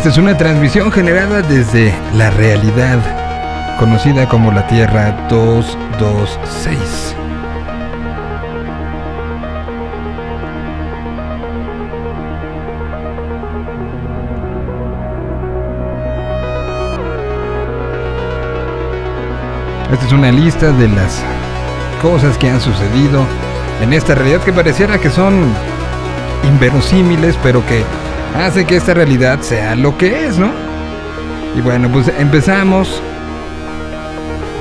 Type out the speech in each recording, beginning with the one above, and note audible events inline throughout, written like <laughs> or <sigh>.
Esta es una transmisión generada desde la realidad, conocida como la Tierra 226. Esta es una lista de las cosas que han sucedido en esta realidad que pareciera que son inverosímiles, pero que hace que esta realidad sea lo que es, ¿no? Y bueno, pues empezamos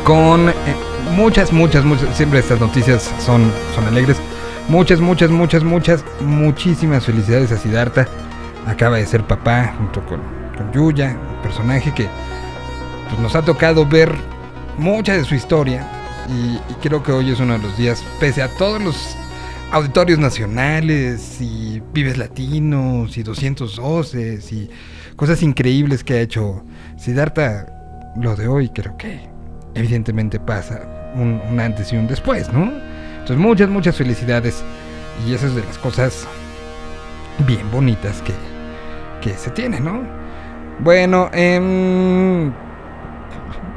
con eh, muchas, muchas, muchas, siempre estas noticias son, son alegres. Muchas, muchas, muchas, muchas, muchísimas felicidades a Siddhartha. Acaba de ser papá junto con, con Yuya, un personaje que pues, nos ha tocado ver mucha de su historia y, y, creo que hoy es uno de los días, pese a todos los auditorios nacionales y Vives Latinos y 212 y cosas increíbles que ha hecho Siddhartha, lo de hoy creo que evidentemente pasa un, antes y un después, ¿no? Entonces muchas, muchas felicidades y esas de las cosas bien bonitas que, que se tienen, ¿no? Bueno, eh,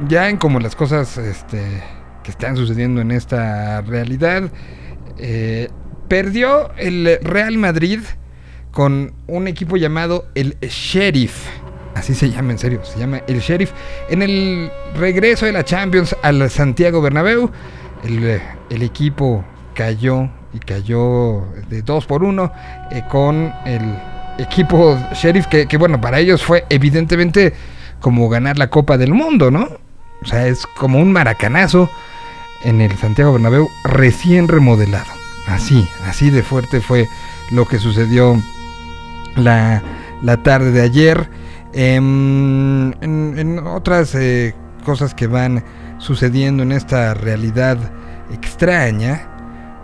ya en como las cosas este, que están sucediendo en esta realidad, eh, perdió el Real Madrid con un equipo llamado el Sheriff. Así se llama, en serio, se llama el Sheriff. En el regreso de la Champions al Santiago Bernabéu, el, el equipo cayó y cayó de 2 por 1 eh, con el equipo Sheriff, que, que bueno, para ellos fue evidentemente como ganar la Copa del Mundo, ¿no? O sea, es como un maracanazo en el Santiago Bernabéu recién remodelado. Así, así de fuerte fue lo que sucedió la, la tarde de ayer. Eh, en, en, otras eh, cosas que van sucediendo en esta realidad extraña.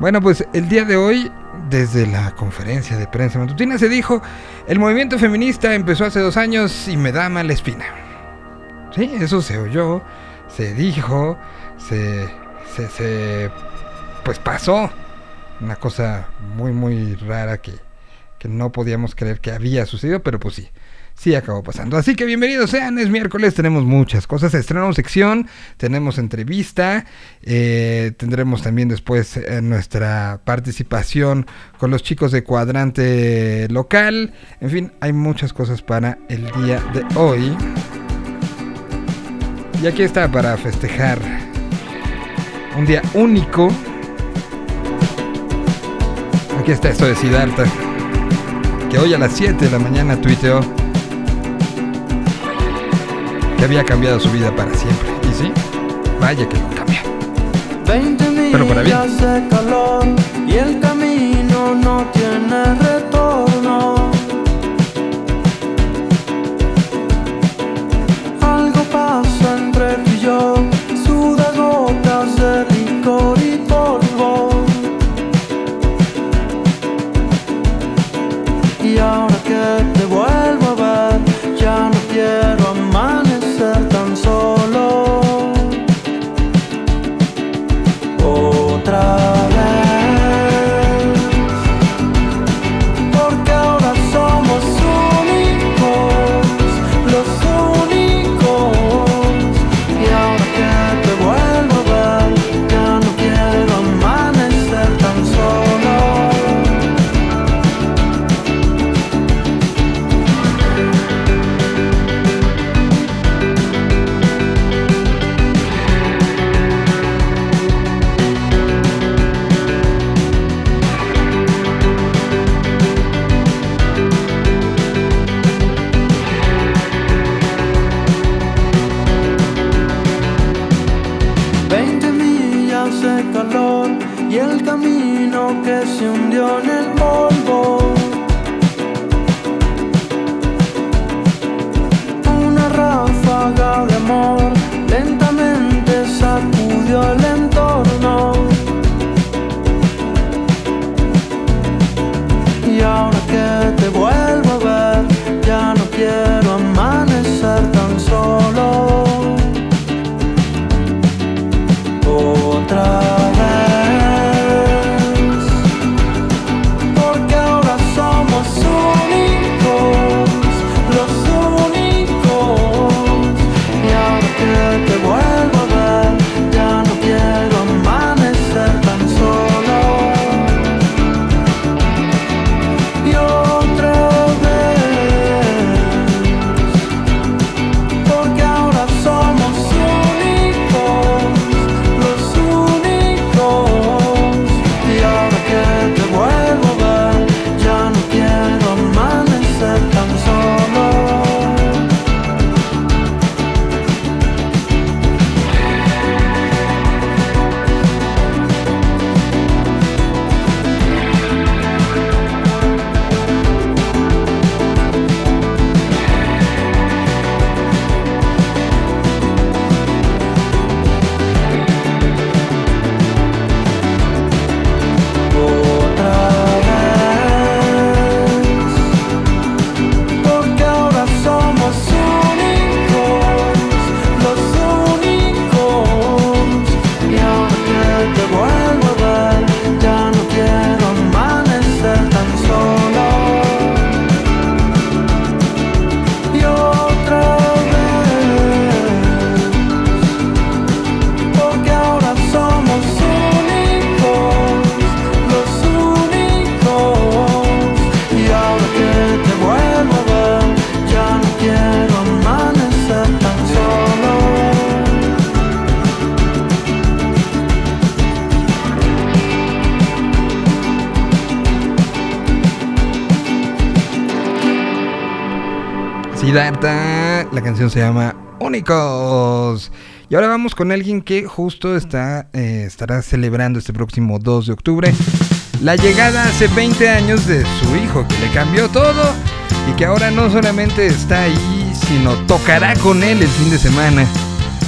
Bueno, pues el día de hoy, desde la conferencia de prensa matutina, se dijo, el movimiento feminista empezó hace dos años y me da mala espina. Sí, eso se oyó, se dijo, se, se, se pues pasó. Una cosa muy, muy rara que, que no podíamos creer que había sucedido, pero pues sí, sí acabó pasando. Así que bienvenidos sean, es miércoles, tenemos muchas cosas, estrenamos sección, tenemos entrevista, eh, tendremos también después eh, nuestra participación con los chicos de cuadrante local, en fin, hay muchas cosas para el día de hoy. Y aquí está para festejar un día único. Aquí está esto de Siddhartha, que hoy a las 7 de la mañana tuiteó que había cambiado su vida para siempre. Y sí, vaya que lo cambia. Pero para bien. Y el camino no tiene se llama Únicos. Y ahora vamos con alguien que justo está, eh, estará celebrando este próximo 2 de octubre la llegada hace 20 años de su hijo, que le cambió todo y que ahora no solamente está ahí, sino tocará con él el fin de semana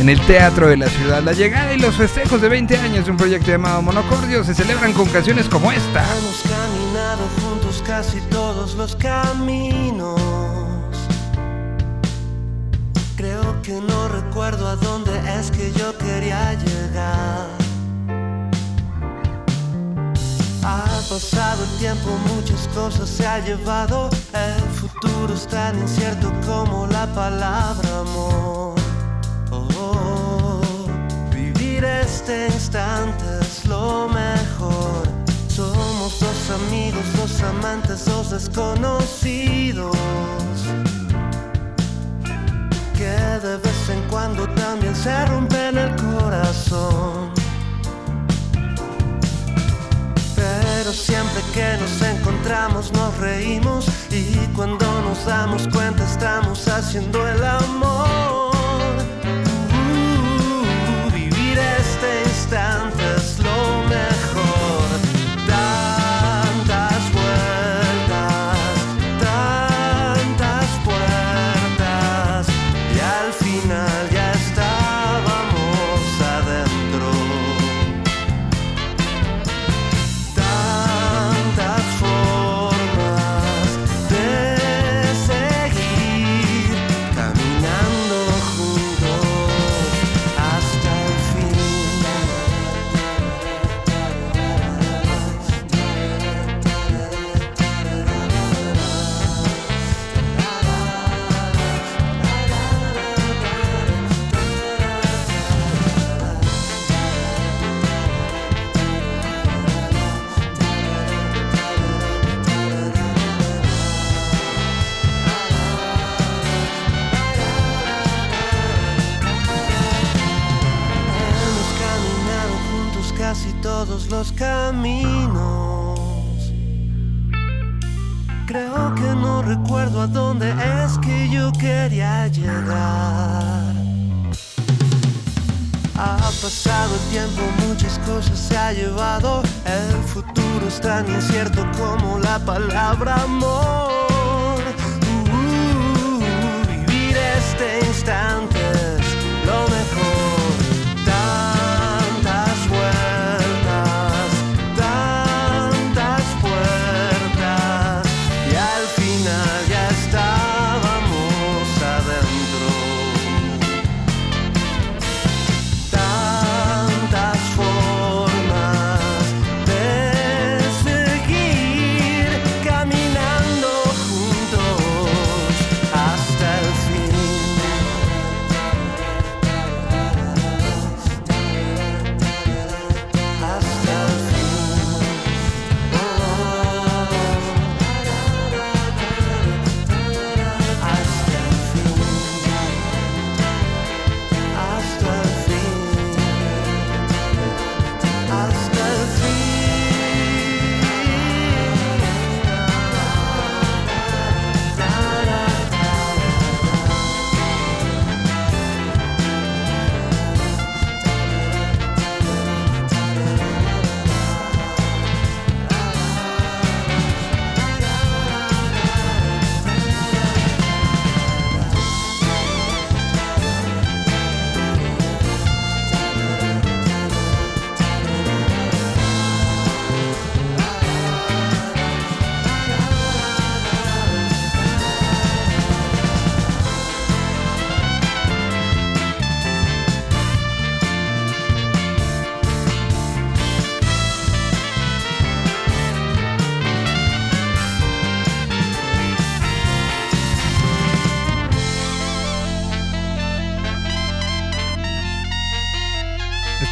en el Teatro de la Ciudad. La llegada y los festejos de 20 años de un proyecto llamado Monocordio se celebran con canciones como esta. Hemos caminado juntos casi todos los caminos. Creo que no recuerdo a dónde es que yo quería llegar. Ha pasado el tiempo, muchas cosas se ha llevado. El futuro es tan incierto como la palabra amor. Oh, vivir este instante es lo mejor. Somos dos amigos, dos amantes, dos desconocidos. Que de vez en cuando también se rompen el corazón. Pero siempre que nos encontramos nos reímos y cuando nos damos cuenta estamos haciendo el amor. Uh, vivir este instante caminos. Creo que no recuerdo a dónde es que yo quería llegar. Ha pasado el tiempo, muchas cosas se ha llevado. El futuro es tan incierto como la palabra amor.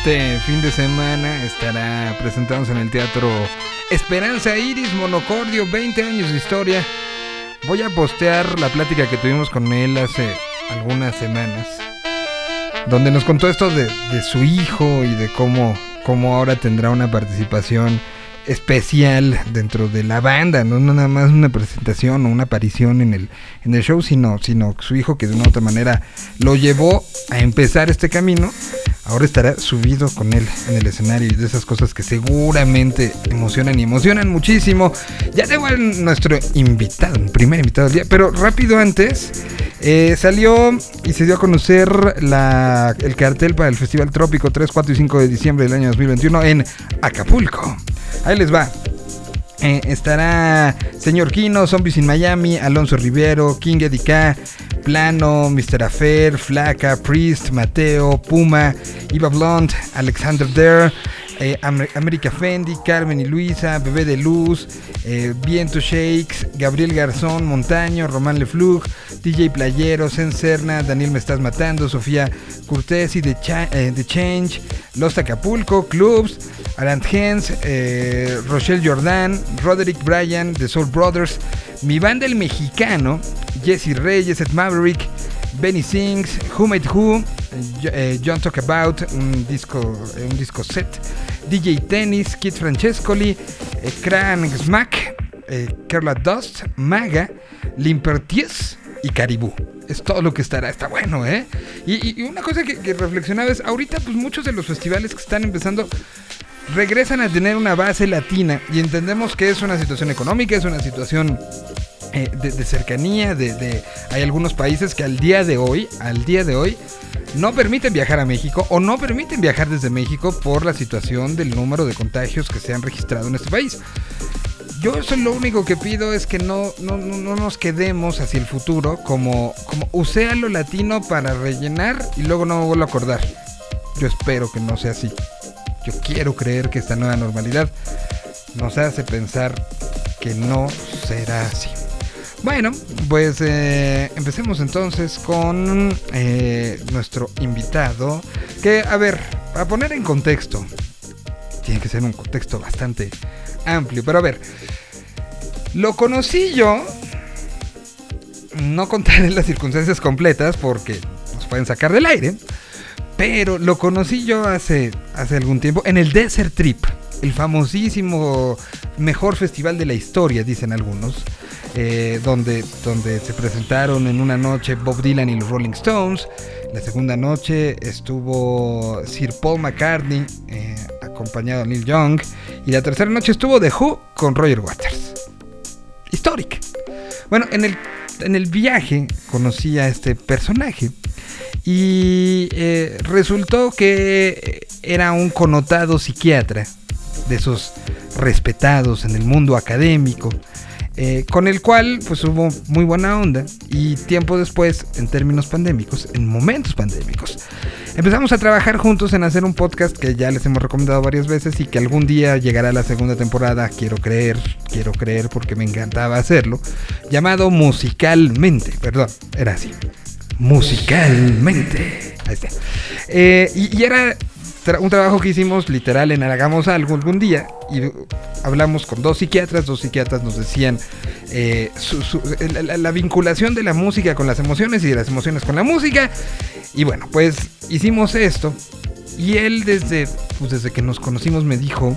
Este fin de semana estará presentándose en el Teatro Esperanza Iris Monocordio, 20 años de historia. Voy a postear la plática que tuvimos con él hace algunas semanas, donde nos contó esto de, de su hijo y de cómo, cómo ahora tendrá una participación especial dentro de la banda, no nada más una presentación o una aparición en el, en el show, sino, sino su hijo que de una u otra manera lo llevó a empezar este camino, ahora estará subido con él en el escenario y de esas cosas que seguramente emocionan y emocionan muchísimo. Ya tengo a nuestro invitado, el primer invitado del día, pero rápido antes, eh, salió y se dio a conocer la, el cartel para el Festival Trópico 3, 4 y 5 de diciembre del año 2021 en Acapulco. Ahí les va. Eh, estará Señor Kino, Zombies in Miami, Alonso Rivero, King K, Plano, Mr. Affair, Flaca, Priest, Mateo, Puma, Eva Blonde, Alexander Dare, eh, América Fendi, Carmen y Luisa, Bebé de Luz, eh, Viento Shakes, Gabriel Garzón, Montaño, Román Leflug, DJ Playero, Serna, Daniel Me Estás Matando, Sofía Curtesi, The, eh, The Change, Los Acapulco, Clubs, Arant Hens, Rochelle Jordan, Roderick Bryan, The Soul Brothers, Mi Banda El Mexicano, Jesse Reyes, Ed Maverick, Benny Sings, Who Made Who, John Talk About, un disco, un disco set, DJ Tennis, Kid Francescoli, eh, Cran Smack, eh, Carla Dust, Maga, Limperties y Caribú. Es todo lo que estará, está bueno, ¿eh? Y, una cosa que, que, reflexionaba es, ahorita pues muchos de los festivales que están empezando regresan a tener una base latina y entendemos que es una situación económica, es una situación eh, de, cercanía, de, de, hay algunos países que al día de hoy, al día de hoy, no permiten viajar a México o no permiten viajar desde México por la situación del número de contagios que se han registrado en este país. Yo eso lo único que pido es que no, no, no nos quedemos hacia el futuro como, como usé a lo latino para rellenar y luego no me vuelvo a acordar. Yo espero que no sea así. Yo quiero creer que esta nueva normalidad nos hace pensar que no será así. Bueno, pues eh, empecemos entonces con eh, nuestro invitado. Que, a ver, para poner en contexto, tiene que ser un contexto bastante amplio, pero a ver, lo conocí yo, no contaré <laughs> las circunstancias completas porque nos pueden sacar del aire, pero lo conocí yo hace, hace algún tiempo en el Desert Trip, el famosísimo mejor festival de la historia, dicen algunos. Eh, donde, donde se presentaron en una noche Bob Dylan y los Rolling Stones. La segunda noche estuvo Sir Paul McCartney eh, acompañado de Neil Young. Y la tercera noche estuvo The Who con Roger Waters. Histórica. Bueno, en el, en el viaje conocí a este personaje. Y eh, resultó que era un connotado psiquiatra, de esos respetados en el mundo académico, eh, con el cual pues hubo muy buena onda y tiempo después, en términos pandémicos, en momentos pandémicos, empezamos a trabajar juntos en hacer un podcast que ya les hemos recomendado varias veces y que algún día llegará la segunda temporada, quiero creer, quiero creer porque me encantaba hacerlo, llamado Musicalmente, perdón, era así, Musicalmente. Ahí está. Eh, y era un trabajo que hicimos literal en Hagamos algo algún día y hablamos con dos psiquiatras, dos psiquiatras nos decían eh, la, vinculación de la música con las emociones y de las emociones con la música y bueno, pues hicimos esto y él desde, pues desde que nos conocimos me dijo,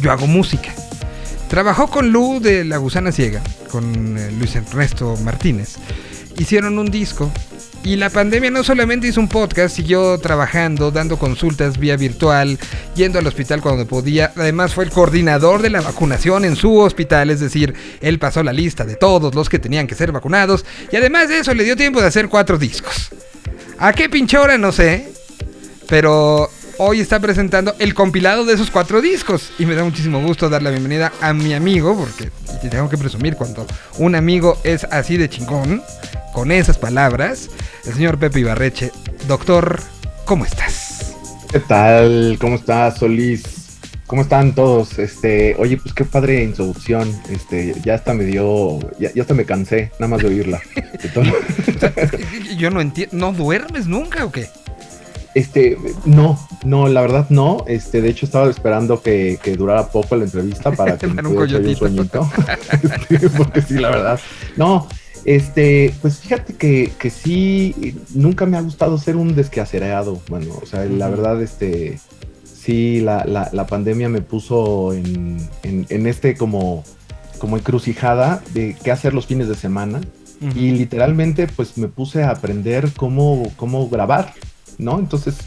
yo hago música. Trabajó con Lu de La Gusana Ciega, con eh, Luis Ernesto Martínez. Hicieron un disco y la pandemia no solamente hizo un podcast, siguió trabajando, dando consultas vía virtual, yendo al hospital cuando podía. Además fue el coordinador de la vacunación en su hospital, es decir, él pasó la lista de todos los que tenían que ser vacunados. Y además de eso le dio tiempo de hacer cuatro discos. ¿A qué pinche hora? No sé. Pero hoy está presentando el compilado de esos cuatro discos. Y me da muchísimo gusto dar la bienvenida a mi amigo, porque tengo que presumir cuando un amigo es así de chingón con esas palabras, el señor Pepe Ibarreche. Doctor, ¿cómo estás? ¿Qué tal? ¿Cómo estás, Solís? ¿Cómo están todos? Este, oye, pues qué padre introducción. Este, ya hasta me dio, ya, hasta me cansé, nada más de oírla. <laughs> <laughs> yo no entiendo, ¿no duermes nunca o qué? Este, no, no, la verdad no. Este, de hecho estaba esperando que, durara poco la entrevista para que <laughs> me pudiera un sueñito. <laughs> <laughs> Este, porque sí, la verdad. No, este, pues fíjate que, que, sí, nunca me ha gustado ser un desquacereado, bueno, o sea, la verdad, este, sí, la, la, pandemia me puso en, en, este como, como encrucijada de qué hacer los fines de semana. Y literalmente pues me puse a aprender cómo, cómo grabar, ¿no? Entonces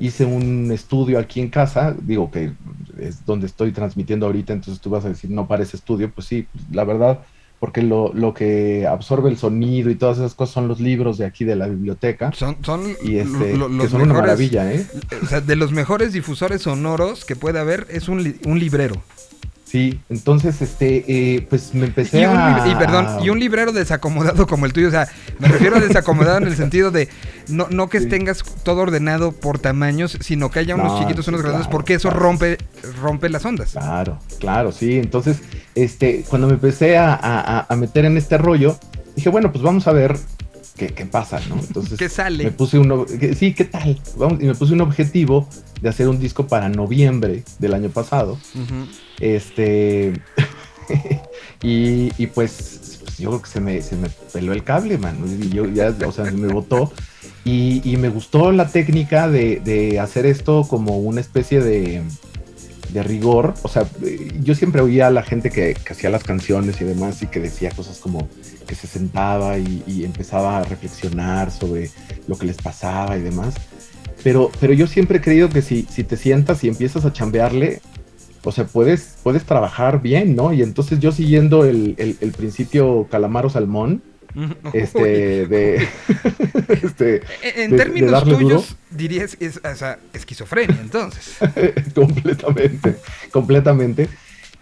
hice un estudio aquí en casa, digo que es donde estoy transmitiendo ahorita, entonces tú vas a decir, no parece estudio, pues sí, la verdad porque lo, lo, que absorbe el sonido y todas esas cosas son los libros de aquí de la biblioteca. Son, son, y este, que son una maravilla, ¿eh? O sea, de los mejores difusores sonoros que puede haber es un, un librero. Sí, entonces, este, eh, pues me empecé a... Y perdón, y un librero desacomodado como el tuyo, o sea, me refiero a desacomodado en el sentido de no, no que tengas todo ordenado por tamaños, sino que haya unos chiquitos, unos grandes, porque eso rompe, rompe las ondas. Claro, claro, sí. Entonces, este, cuando me empecé a, a meter en este rollo, dije, bueno, pues vamos a ver qué, pasa, ¿no? <laughs> Entonces, ¿qué sale? Me puse un, sí, ¿qué tal? Vamos, y me puse un objetivo de hacer un disco para noviembre del año pasado. Este, <laughs> y, pues, pues, yo creo que se me, se me peló el cable, man. Y yo ya, o sea, me botó. Y, y, me gustó la técnica de, de hacer esto como una especie de de rigor. O sea, yo siempre oía a la gente que, hacía las canciones y demás y que decía cosas como que se sentaba y, empezaba a reflexionar sobre lo que les pasaba y demás. Pero, pero yo siempre he creído que si, si te sientas y empiezas a chambearle, o sea, puedes, puedes trabajar bien, ¿no? Y entonces yo siguiendo el, el principio calamaro salmón, este, de, <laughs> este, en términos tuyos, dirías es, esquizofrenia, entonces. <laughs> completamente, completamente.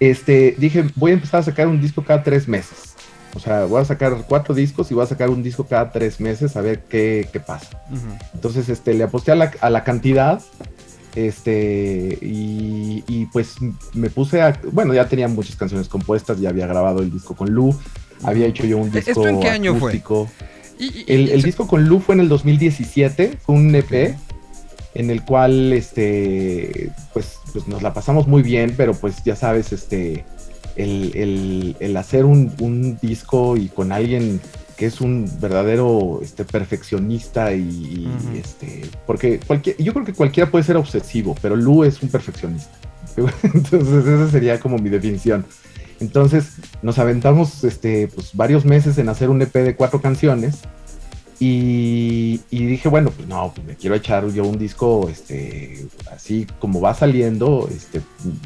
Este, dije, voy a empezar a sacar un disco cada tres meses. O sea, voy a sacar cuatro discos y voy a sacar un disco cada tres meses a ver qué, qué pasa. Entonces, este, le aposté a la, a la cantidad este, y, y, pues me puse a. Bueno, ya tenía muchas canciones compuestas, ya había grabado el disco con Lu, había hecho yo un disco. ¿Esto en qué año fue? el, disco con Lu fue en el 2017, fue un EP en el cual este pues, pues, nos la pasamos muy bien, pero pues ya sabes, este el, hacer un, disco y con alguien que es un verdadero este, perfeccionista y, este porque cualquier, yo creo que cualquiera puede ser obsesivo, pero Lu es un perfeccionista. <laughs> Entonces esa sería como mi definición. Entonces nos aventamos este, pues, varios meses en hacer un EP de cuatro canciones y, dije, bueno, pues no, pues me quiero echar yo un disco este, así como va saliendo. Este,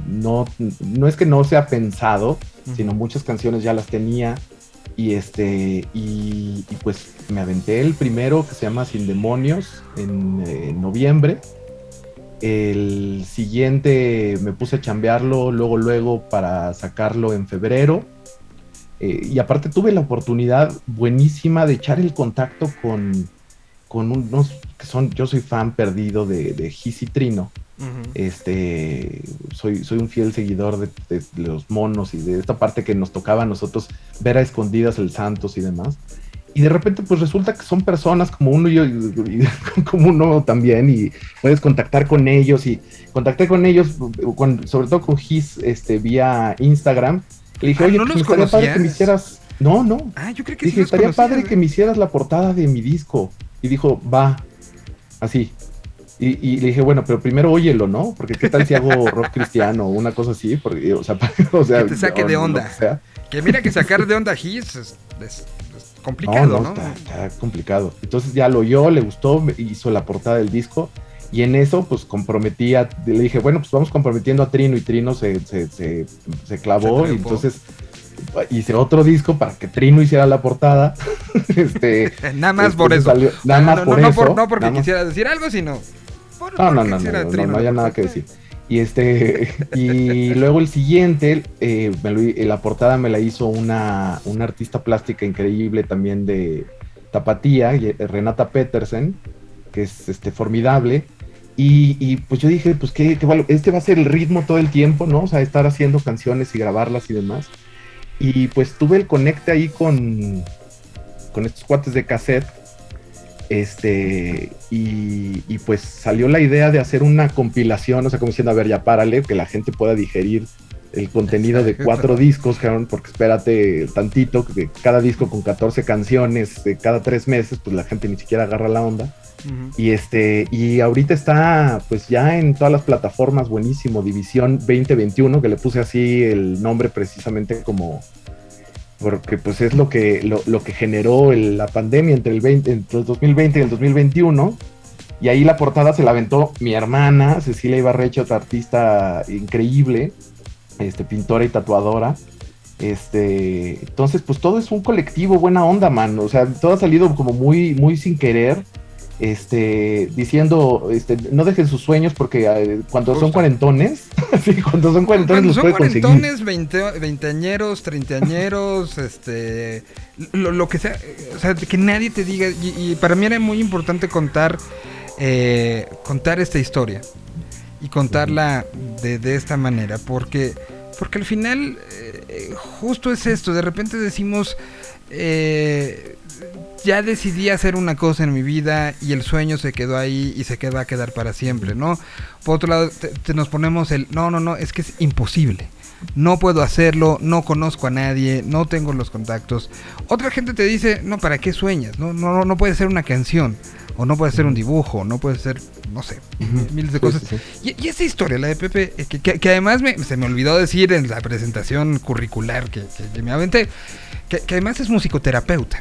no, no es que no sea pensado, sino muchas canciones ya las tenía. Y, este, y, pues me aventé el primero que se llama Sin Demonios en, en noviembre el siguiente me puse a chambearlo luego, luego para sacarlo en febrero. Eh, y aparte tuve la oportunidad buenísima de echar el contacto con, con unos que son, yo soy fan perdido de, de Gis y Trino. Este, soy, soy un fiel seguidor de, de, los monos y de esta parte que nos tocaba a nosotros ver a escondidas el Santos y demás y de repente pues resulta que son personas como uno y, yo, <laughs> como uno también y puedes contactar con ellos y contacté con ellos sobre todo con Gis este vía Instagram le dije ah, oye ¿no pues, estaría padre que me hicieras no no. Ah yo creo que dije estaría padre que me hicieras la portada de mi disco y dijo va así. Y, le dije, bueno, pero primero óyelo, ¿no? Porque qué tal si hago <laughs> rock cristiano o una cosa así, porque, o sea, <laughs> o sea que te saque de onda. Que, mira que sacar de onda Gis es, complicado, ¿no? Está, complicado. Entonces ya lo oyó, le gustó, hizo la portada del disco y en eso pues comprometía, le dije, bueno, pues vamos comprometiendo a Trino y Trino se, se, se, clavó y entonces hice otro disco para que Trino hiciera la portada. <laughs> este, <laughs> nada más por eso. nada más por eso. no porque quisiera decir algo, sino... no, no, no, no, no, haya nada que decir. Y este, <laughs> y luego el siguiente, eh, la portada me la hizo una, una, artista plástica increíble también de Tapatía, Renata Petersen, que es este, formidable. Y, pues yo dije, pues que, este va a ser el ritmo todo el tiempo, ¿no? O sea, estar haciendo canciones y grabarlas y demás. Y pues tuve el conecte ahí con, con estos cuates de cassette este, y, pues salió la idea de hacer una compilación, o sea, como diciendo, a ver, ya párale, que la gente pueda digerir el contenido de cuatro discos, porque espérate tantito, que cada disco con 14 canciones de cada tres meses, pues la gente ni siquiera agarra la onda. Y este, y ahorita está pues ya en todas las plataformas, buenísimo, División 2021, que le puse así el nombre precisamente como porque pues es lo que, lo, que generó la pandemia entre el, 20, entre el 2020 y el 2021. Y ahí la portada se la aventó mi hermana, Cecilia Ibarreche, otra artista increíble, este, pintora y tatuadora. Este, entonces, pues todo es un colectivo, buena onda, man. O sea, todo ha salido como muy, muy sin querer. Este, diciendo, este, no dejen sus sueños porque eh, cuando son cuarentones, <laughs> sí, cuando son cuarentones los son cuarentones, veinteañeros, treintañeros, <laughs> este, lo, que sea, o sea, que nadie te diga, y, para mí era muy importante contar, eh, contar esta historia y contarla de, de esta manera, porque porque al final, eh, justo es esto, de repente decimos, eh, ya decidí hacer una cosa en mi vida y el sueño se quedó ahí y se va a quedar para siempre, ¿no? Por otro lado, te, nos ponemos el, no, no, no, es que es imposible. No puedo hacerlo, no conozco a nadie, no tengo los contactos. Otra gente te dice, no, ¿para qué sueñas? No, no, no puede ser una canción o no puede ser un dibujo, no puede ser, no sé, miles de cosas. Y, esa historia, la de Pepe, eh, que, además se me olvidó decir en la presentación curricular que, me aventé, que, además es musicoterapeuta,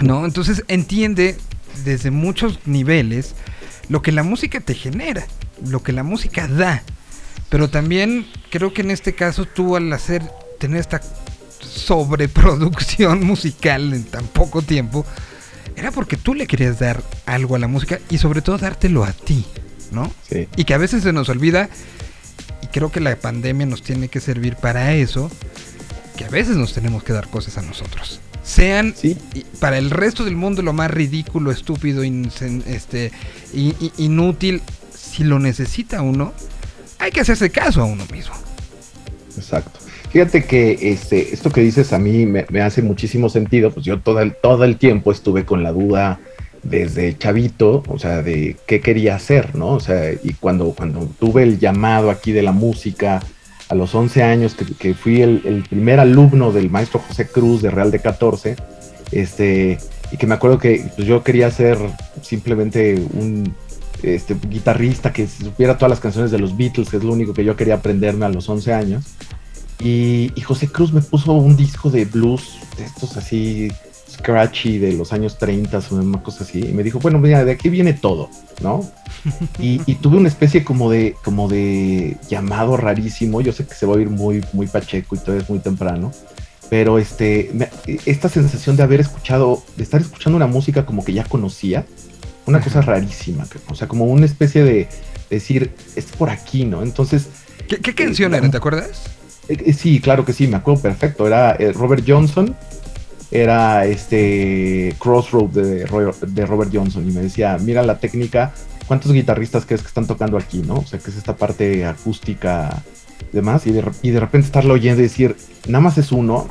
¿no? Entonces entiende desde muchos niveles lo que la música te genera, lo que la música da. Pero también creo que en este caso tú al hacer, tener esta sobreproducción <laughs> musical en tan poco tiempo, era porque tú le querías dar algo a la música y sobre todo dártelo a ti, ¿no? Sí. Y que a veces se nos olvida, y creo que la pandemia nos tiene que servir para eso, que a veces nos tenemos que dar cosas a nosotros. Sean para el resto del mundo lo más ridículo, estúpido, este, inútil, si lo necesita uno, hay que hacerse caso a uno mismo. Exacto. Fíjate que este, esto que dices a mí me, hace muchísimo sentido, pues yo todo el, todo el tiempo estuve con la duda desde chavito, o sea, de qué quería hacer, ¿no? O sea, y cuando, cuando tuve el llamado aquí de la música a los 11 años, que, fui el, primer alumno del maestro José Cruz de Real de 14, este, y que me acuerdo que pues, yo quería ser simplemente un este, guitarrista que supiera todas las canciones de los Beatles, que es lo único que yo quería aprenderme a los 11 años. Y, José Cruz me puso un disco de blues, de estos así, scratchy de los años 30 o una cosa así. Y me dijo, bueno, mira, de aquí viene todo, ¿no? <laughs> Y, tuve una especie como de, como de llamado rarísimo. Yo sé que se va a oír muy, muy pacheco y todavía es muy temprano. Pero este, esta sensación de haber escuchado, de estar escuchando una música como que ya conocía, una cosa rarísima, o sea, como una especie de decir, es por aquí, ¿no? Entonces... ¿Qué, qué canción eh, era? ¿Te acuerdas? Eh, eh, sí, claro que sí, me acuerdo perfecto. Era eh, Robert Johnson, era este Crossroad de, de, Robert Johnson y me decía, mira la técnica, ¿cuántos guitarristas crees que están tocando aquí, no? O sea, que es esta parte acústica demás, y de, y de repente estarlo oyendo y decir, nada más es uno.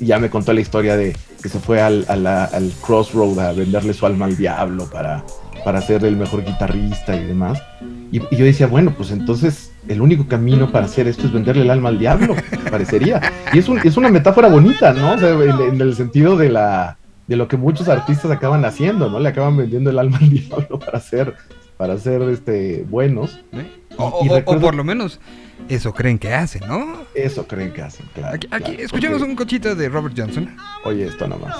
Y ya me contó la historia de que se fue al, al Crossroad a venderle su alma al diablo para, para ser el mejor guitarrista y demás. Y, yo decía, bueno, pues entonces el único camino para hacer esto es venderle el alma al diablo, <laughs> parecería. Y es, un, es una metáfora bonita, ¿no? O sea, en, el sentido de la de lo que muchos artistas acaban haciendo, ¿no? Le acaban vendiendo el alma al <laughs> diablo para ser, para ser este, buenos. ¿Eh? O, por lo menos eso creen que hacen, ¿no? Eso creen que hacen, claro. Aquí, escuchemos un cochito de Robert Johnson. Oye, esto nomás.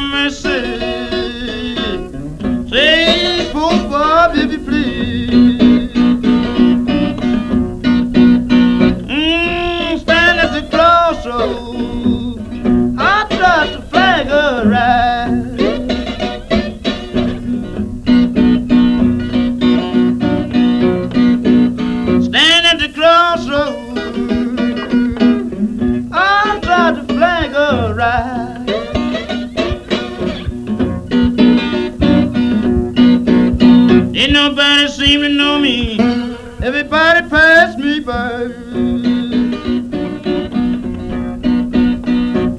mercy. Say, poor Bobby. To know me. Everybody pass me by.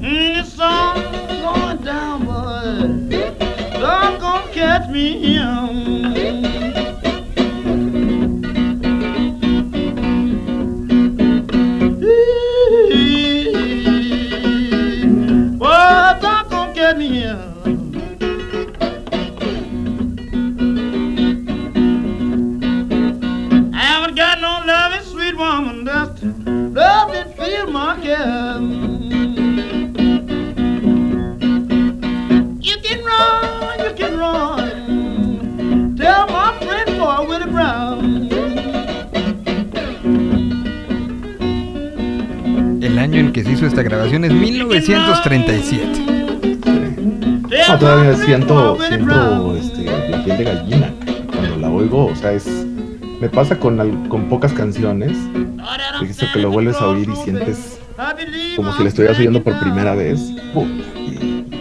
Mm, the sun going down, boy. Don't gonna catch me. Esta grabación es 1937. No, todavía siento, siento este, la piel de gallina cuando la oigo, o sea, es me pasa con, con pocas canciones, fíjese que lo vuelves a oír y sientes como si la estuvieras oyendo por primera vez.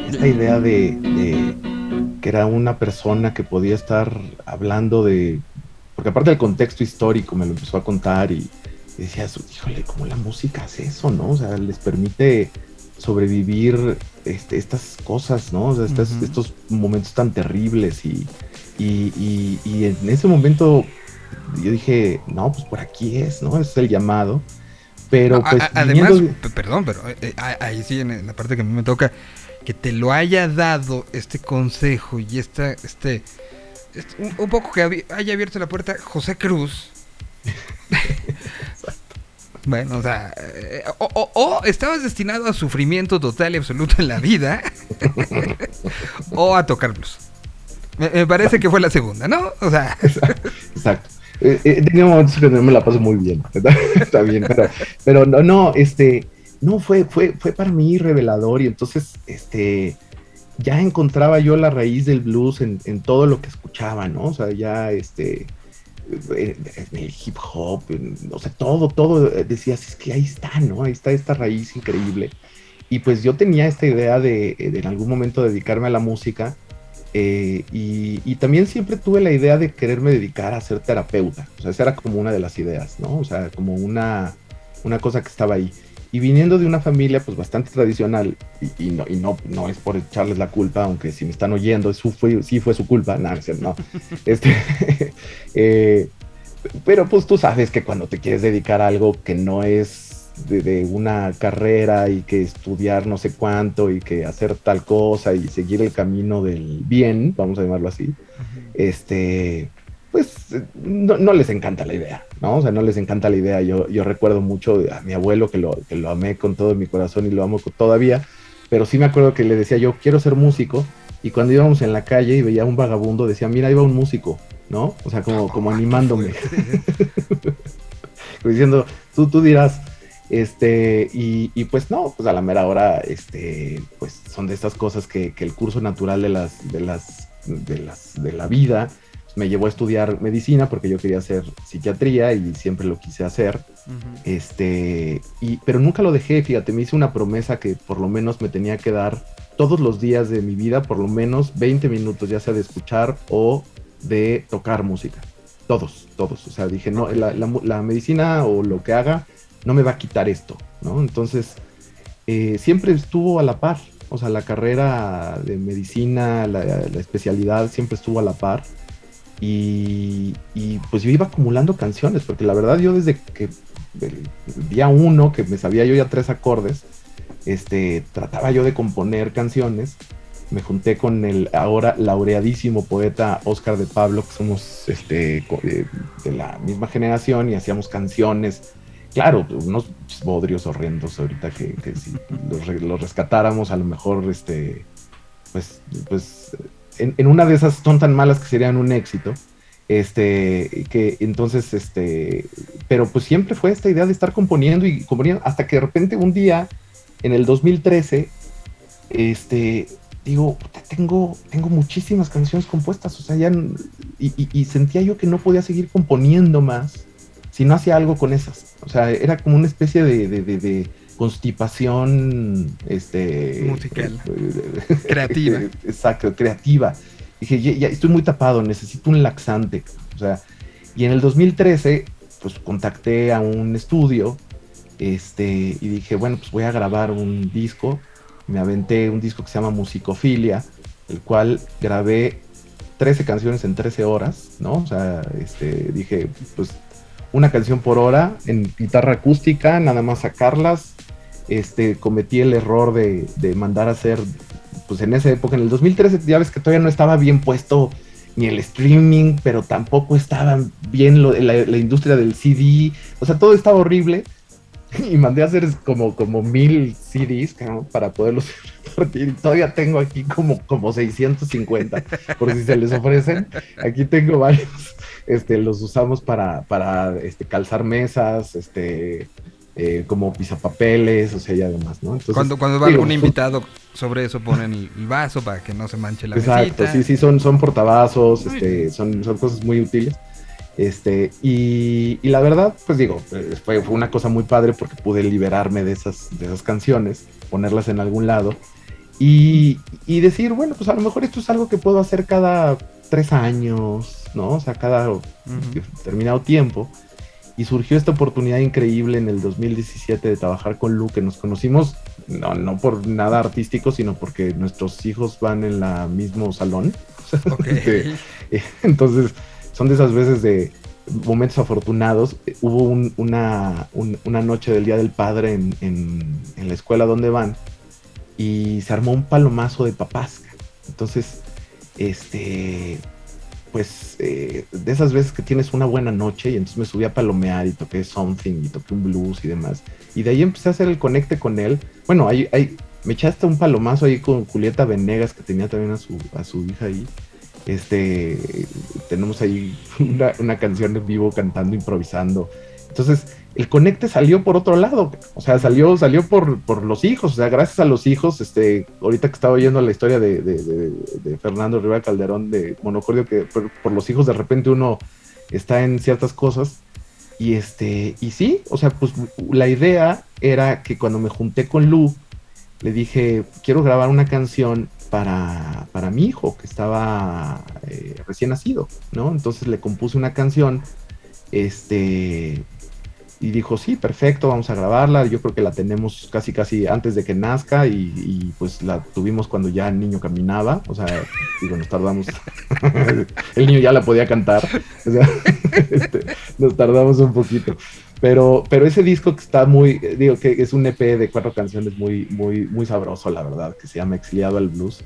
Esta idea de, de que era una persona que podía estar hablando de, porque aparte del contexto histórico me lo empezó a contar y, y decías, híjole, ¿cómo la música hace eso, no? O sea, les permite sobrevivir este, estas cosas, ¿no? O sea, estas- estos momentos tan terribles y, y, y- y en ese momento yo dije, no, pues por aquí es, ¿no? Es el llamado. Pero pues a- además, viniendo perdón, pero eh, eh, ahí sí, en la parte que a mí me toca, que te lo haya dado este consejo y esta, este, este- un, un poco que haya abierto la puerta José Cruz. <laughs> bueno, o sea, eh, o, o- estabas destinado a sufrimiento total y absoluto en la vida, <laughs> o a tocar blues. Me, parece que fue la segunda, ¿no? O sea, <laughs> Exacto. Eh, eh, tenido momentos que no me la paso muy bien. <laughs> Está bien, pero, pero no, no, este, no, fue, fue, fue para mí revelador y entonces, este, ya encontraba yo la raíz del blues en, en todo lo que escuchaba, ¿no? O sea, ya, este, eh, en el hip hop, en- o sea, todo, todo, eh, decías, es que ahí está, ¿no? Ahí está esta raíz increíble. Y pues yo tenía esta idea de, de en algún momento dedicarme a la música. eh, y, y también siempre tuve la idea de quererme dedicar a ser terapeuta. O sea, esa era como una de las ideas, ¿no? O sea, como una, una cosa que estaba ahí. Y viniendo de una familia pues bastante tradicional, y, y no, y no, no es por echarles la culpa, aunque si me están oyendo, eso fue, sí fue su culpa, no, no. <laughs> Este, <laughs> eh, pero pues tú sabes que cuando te quieres dedicar a algo que no es de, de una carrera y que estudiar no sé cuánto y que hacer tal cosa y seguir el camino del bien, vamos a llamarlo así, este, pues eh, no, no les encanta la idea, ¿no? O sea, no les encanta la idea. Yo, yo recuerdo mucho a mi abuelo que lo, que lo amé con todo mi corazón y lo amo todavía, pero sí me acuerdo que le decía yo, quiero ser músico, y cuando íbamos en la calle y veía a un vagabundo, decía, mira, ahí va un músico, ¿no? O sea, como, como animándome, <laughs> <laughs> diciendo, tú, tú dirás, este, y, y pues no, pues a la mera hora, este, pues son de estas cosas que, que el curso natural de las, de las, de las, de la vida me llevó a estudiar medicina porque yo quería hacer psiquiatría y siempre lo quise hacer. Este, y, pero nunca lo dejé, fíjate, me hice una promesa que por lo menos me tenía que dar todos los días de mi vida, por lo menos 20 minutos, ya sea de escuchar o de tocar música. Todos, todos. O sea, dije, no, la, la la medicina o lo que haga no me va a quitar esto, ¿no? Entonces, eh, siempre estuvo a la par. O sea, la carrera de medicina, la, la especialidad siempre estuvo a la par. Y, pues yo iba acumulando canciones, porque la verdad yo desde que el día uno, que me sabía yo ya tres acordes, este, trataba yo de componer canciones. Me junté con el ahora laureadísimo poeta Oscar de Pablo, que somos este, co- de, la misma generación y hacíamos canciones. Claro, unos bodrios horrendos ahorita que, si los rescatáramos, a lo mejor, este, pues, pues en, una de esas son tan malas que serían un éxito. Este, que entonces, este, pero pues siempre fue esta idea de estar componiendo y componiendo, hasta que de repente un día, en el 2013, este, digo, "Puta, tengo, tengo muchísimas canciones compuestas, o sea, ya, y, sentía yo que no podía seguir componiendo más si no hacía algo con esas. O sea, era como una especie de constipación, este... Musical. <laughs> Creativa. <laughs> Exacto, creativa. Dije, ya, ya estoy muy tapado, necesito un laxante. O sea, y en el 2013, pues contacté a un estudio, este, y dije, bueno, pues voy a grabar un disco. Me aventé un disco que se llama Musicofilia, el cual grabé 13 canciones en 13 horas, ¿no? O sea, este, dije, pues una canción por hora en guitarra acústica, nada más sacarlas. Este, cometí el error de, de mandar a hacer pues en esa época, en el 2013, ya ves que todavía no estaba bien puesto ni el streaming, pero tampoco estaba bien la, industria del CD, o sea, todo estaba horrible. <laughs> Y mandé a hacer como, como mil CDs para poderlos <laughs> todavía tengo aquí como, como 650, por si se les ofrecen. Aquí tengo varios. Este, los usamos para, para este, calzar mesas, este, eh, como pisapapeles, o sea, y además, ¿no? Entonces, cuando, cuando va algún invitado sobre eso ponen el vaso para que no se manche la Exacto, sí, sí, son, son portavasos, este, son, son cosas muy útiles. Este, y, y, la verdad, pues digo, eh, fue, fue, una cosa muy padre porque pude liberarme de esas, de esas canciones, ponerlas en algún lado y, y, decir, bueno, pues a lo mejor esto es algo que puedo hacer cada tres años, ¿no? O sea, cada determinado tiempo y surgió esta oportunidad increíble en el 2017 de trabajar con Lu, que nos conocimos no, no por nada artístico, sino porque nuestros hijos van en el mismo salón. <laughs> Este, entonces, son de esas veces de momentos afortunados. Hubo una, una, noche del Día del Padre en, en, en, la escuela donde van y se armó un palomazo de papás. Entonces, este, pues eh, de esas veces que tienes una buena noche y entonces me subí a palomear y toqué something y toqué un blues y demás. Y de ahí empecé a hacer el conecte con él. Bueno, ahí, ahí me echaste un palomazo ahí con Julieta Venegas que tenía también a su, a su hija ahí. Este, tenemos ahí <laughs> una, una canción en vivo cantando, improvisando. Entonces, el conecte salió por otro lado, o sea, salió, salió por, por los hijos, o sea, gracias a los hijos, este, ahorita que estaba oyendo la historia de, de, Fernando Rivera Calderón de Monocordio, que por, los hijos de repente uno está en ciertas cosas, y este, y sí, o sea, pues la idea era que cuando me junté con Lu, le dije, quiero grabar una canción para, para mi hijo, que estaba eh, recién nacido, ¿no? Entonces le compuse una canción, este, y dijo, sí, perfecto, vamos a grabarla. Yo creo que la tenemos casi, casi antes de que nazca y, pues la tuvimos cuando ya el niño caminaba. O sea, digo, nos tardamos. <laughs> el niño ya la podía cantar. O sea, <laughs> este, nos tardamos un poquito. Pero, pero ese disco que está muy, digo que es un EP de cuatro canciones muy, muy, muy sabroso, la verdad, que se llama Exiliado al Blues.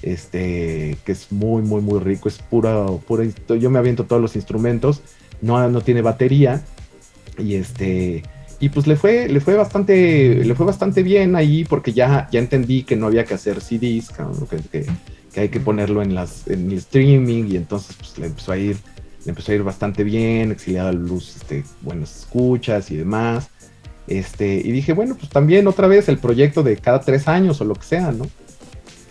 Este, que es muy, muy, muy rico, es pura, pura, yo me aviento todos los instrumentos, no, no tiene batería, y este y pues le fue le fue bastante le fue bastante bien ahí porque ya ya entendí que no había que hacer CDs, que, que, hay que ponerlo en las en el streaming y entonces pues le empezó a ir le empezó a ir bastante bien, exiliado a luz, este, buenas escuchas y demás. Este, y dije, bueno, pues también otra vez el proyecto de cada tres años o lo que sea, ¿no?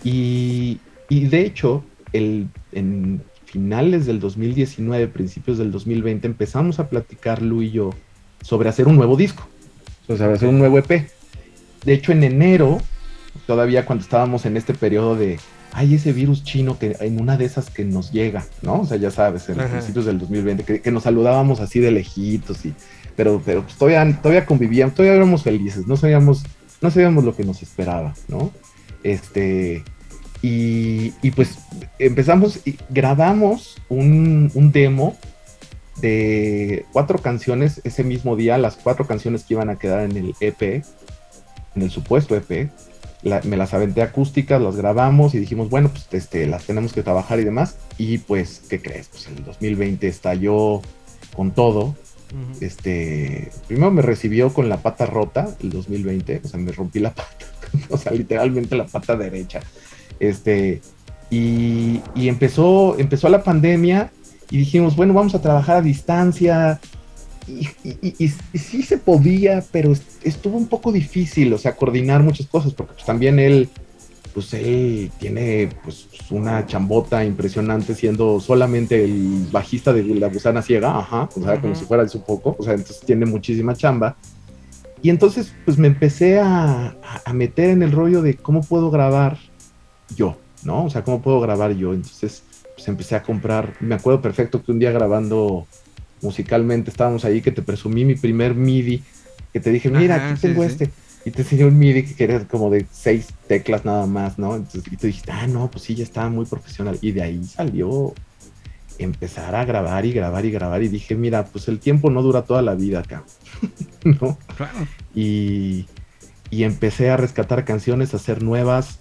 Y, y de hecho, el, en finales del 2019, principios del 2020, empezamos a platicar Lu y yo sobre hacer un nuevo disco, sea, hacer un nuevo EP. De hecho, en enero, todavía cuando estábamos en este periodo de, hay ese virus chino que en una de esas que nos llega, ¿no? O sea, ya sabes, en los principios del 2020, que, nos saludábamos así de lejitos, y, pero, pero pues todavía, todavía convivíamos, todavía éramos felices, no sabíamos, no sabíamos lo que nos esperaba, ¿no? Este, y, y pues empezamos y grabamos un, un demo de cuatro canciones ese mismo día, las cuatro canciones que iban a quedar en el EP, en el supuesto EP. me las aventé acústicas, las grabamos y dijimos, bueno, pues este, las tenemos que trabajar y demás. Y pues, ¿qué crees? Pues el 2020 estalló con todo. Este, primero me recibió con la pata rota el 2020, o sea, me rompí la <laughs> pata, o sea, literalmente la pata derecha. Este, y, y empezó, empezó la pandemia y dijimos, bueno, vamos a trabajar a distancia. Y, sí se podía, pero estuvo un poco difícil, o sea, coordinar muchas cosas, porque pues también él, pues él tiene pues una chambota impresionante siendo solamente el bajista de la gusana ciega, ajá, o sea, como si fuera eso poco, o sea, entonces tiene muchísima chamba. Y entonces, pues me empecé a, a meter en el rollo de cómo puedo grabar yo, ¿no? O sea, cómo puedo grabar yo. Entonces, pues empecé a comprar. Me acuerdo perfecto que un día grabando musicalmente estábamos ahí, que te presumí mi primer MIDI, que te dije, mira, aquí tengo este. Y te enseñé un MIDI que era como de seis teclas nada más, ¿no? Entonces, y tú dijiste, ah, no, pues sí, ya estaba muy profesional. Y de ahí salió empezar a grabar y grabar y grabar. Y dije, mira, pues el tiempo no dura toda la vida acá, <laughs> ¿no? Claro. Y, y empecé a rescatar canciones, a hacer nuevas,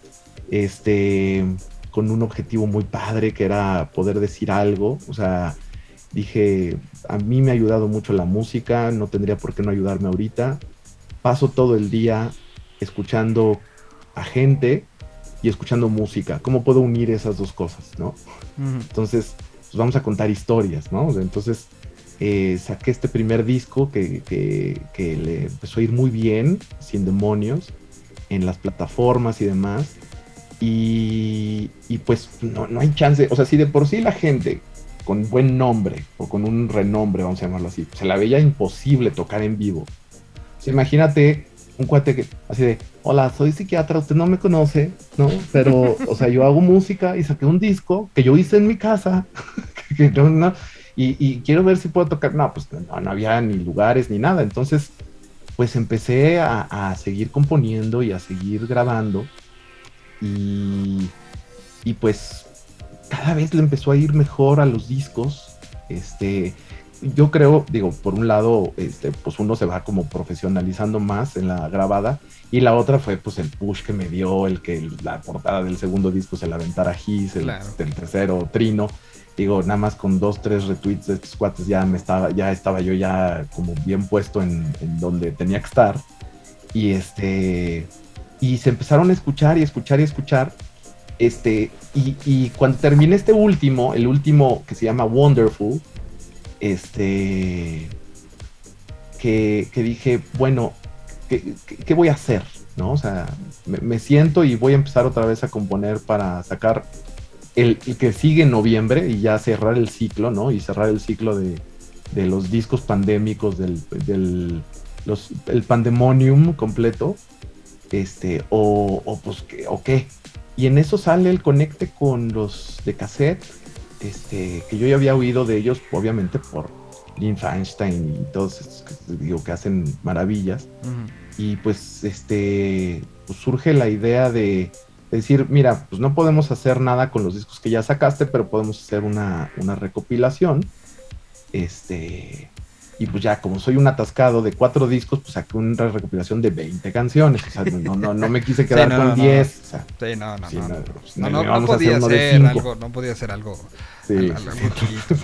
este, con un objetivo muy padre que era poder decir algo. O sea, dije, a mí me ha ayudado mucho la música, no tendría por qué no ayudarme ahorita. Paso todo el día escuchando a gente y escuchando música. ¿Cómo puedo unir esas dos cosas, no? Entonces, pues vamos a contar historias, ¿no? Entonces, eh, saqué este primer disco que, que, le empezó a ir muy bien, Sin Demonios, en las plataformas y demás. Y, y pues no, no, hay chance, o sea, si de por sí la gente con buen nombre o con un renombre, vamos a llamarlo así, se la veía imposible tocar en vivo. imagínate un cuate que así de, hola, soy psiquiatra, usted no me conoce, ¿no? Pero, o sea, yo hago música y saqué un disco que yo hice en mi casa, <laughs> y, quiero ver si puedo tocar. No, pues no, había ni lugares ni nada. Entonces, pues empecé a, seguir componiendo y a seguir grabando. Y, y pues cada vez le empezó a ir mejor a los discos. Este, yo creo, digo, por un lado, este, pues uno se va como profesionalizando más en la grabada y la otra fue pues el push que me dio, el que la portada del segundo disco se la aventara Gis, el, el, tercero Trino. Digo, nada más con dos, tres retweets de estos cuates ya me estaba, ya estaba yo ya como bien puesto en, en donde tenía que estar. Y este, y se empezaron a escuchar y escuchar y escuchar. Este, y, y cuando terminé este último, el último que se llama Wonderful, este, que, dije, bueno, ¿qué, voy a hacer? ¿No? O sea, me, siento y voy a empezar otra vez a componer para sacar el, que sigue en noviembre y ya cerrar el ciclo, ¿no? Y cerrar el ciclo de, los discos pandémicos, del, del el pandemonium completo, este, o, o pues, o qué. Y en eso sale el conecte con los de cassette, este, que yo ya había oído de ellos, obviamente por Lynn Feinstein y todos estos que digo que hacen maravillas. Y pues este pues surge la idea de, decir, mira, pues no podemos hacer nada con los discos que ya sacaste, pero podemos hacer una, una recopilación. Este, y pues ya, como soy un atascado de cuatro discos, pues saqué una recopilación de 20 canciones. O sea, no, no, no me quise quedar con 10. sí, no, no, no. No, no, podía ser algo, no podía ser algo. Sí.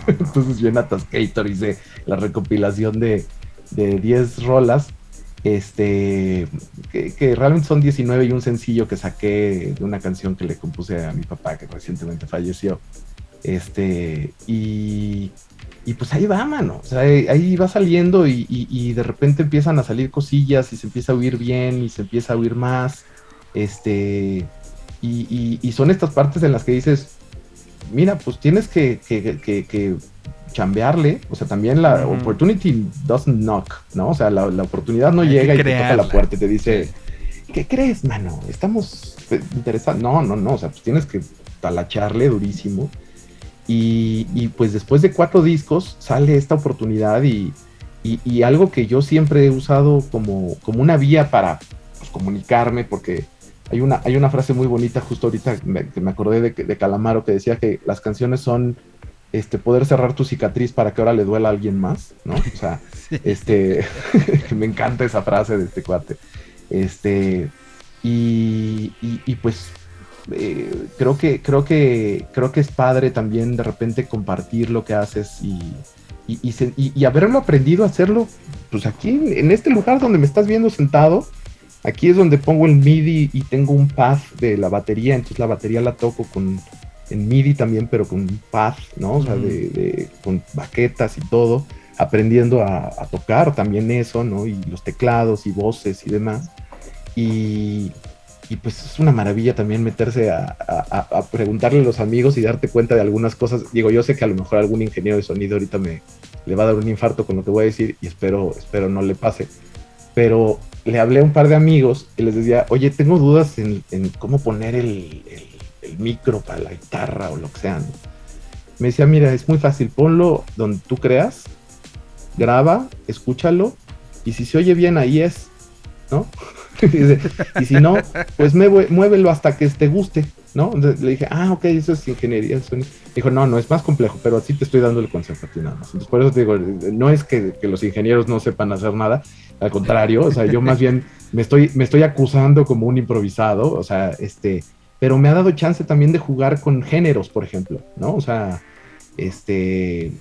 Entonces yo en Atascator hice la recopilación de, de 10 rolas. Este, que, que, realmente son 19 y un sencillo que saqué de una canción que le compuse a mi papá que recientemente falleció. Este, y y pues ahí va, mano. O sea, ahí va saliendo y, de repente empiezan a salir cosillas y se empieza a oír bien y se empieza a oír más. Este, y, son estas partes en las que dices, mira, pues tienes que, que, chambearle. O sea, también la opportunity doesn't knock, ¿no? O sea, la, oportunidad no llega y te toca la puerta y te dice, ¿qué crees, mano? Estamos pues, interesados. No, no, no. O sea, pues tienes que talacharle durísimo y, pues después de cuatro discos sale esta oportunidad y, algo que yo siempre he usado como, como una vía para pues, comunicarme, porque hay una, hay una frase muy bonita justo ahorita que me acordé de, de, Calamaro que decía que las canciones son este, poder cerrar tu cicatriz para que ahora le duela a alguien más, ¿no? O sea, <laughs> este, <laughs> me encanta esa frase de este cuate. Este, y, y pues eh, creo que creo que creo que es padre también de repente compartir lo que haces y, y, haberlo aprendido a hacerlo pues aquí en este lugar donde me estás viendo sentado aquí es donde pongo el MIDI y tengo un path de la batería entonces la batería la toco con en MIDI también pero con un path no o sea de, con baquetas y todo aprendiendo a, a tocar también eso no y los teclados y voces y demás. Y, y pues es una maravilla también meterse a, preguntarle a los amigos y darte cuenta de algunas cosas. Digo, yo sé que a lo mejor algún ingeniero de sonido ahorita me le va a dar un infarto con lo que voy a decir y espero, espero no le pase. Pero le hablé a un par de amigos y les decía, oye, tengo dudas en, cómo poner el, micro para la guitarra o lo que sea. Me decía, mira, es muy fácil, ponlo donde tú creas, graba, escúchalo y si se oye bien ahí es, ¿no? <laughs> y si no, pues muévelo hasta que te guste, ¿no? le dije, ah, ok, eso es ingeniería. Dijo, no, no, es más complejo, pero así te estoy dando el consejo a ti nada más. Entonces, por eso te digo, no es que, los ingenieros no sepan hacer nada, al contrario, o sea, yo más bien me estoy, me estoy acusando como un improvisado, o sea, este, pero me ha dado chance también de jugar con géneros, por ejemplo, ¿no? O sea, este,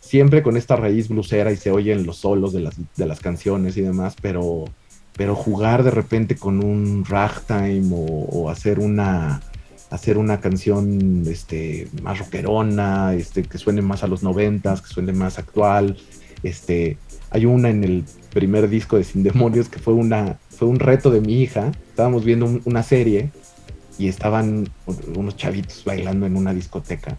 siempre con esta raíz blusera y se oyen los solos de las, de las canciones y demás, pero, pero jugar de repente con un ragtime o, hacer una hacer una canción este, más rockerona, este, que suene más a los noventas, que suene más actual. Este, hay una en el primer disco de Sin Demonios que fue, una, fue un reto de mi hija. Estábamos viendo una serie y estaban unos chavitos bailando en una discoteca.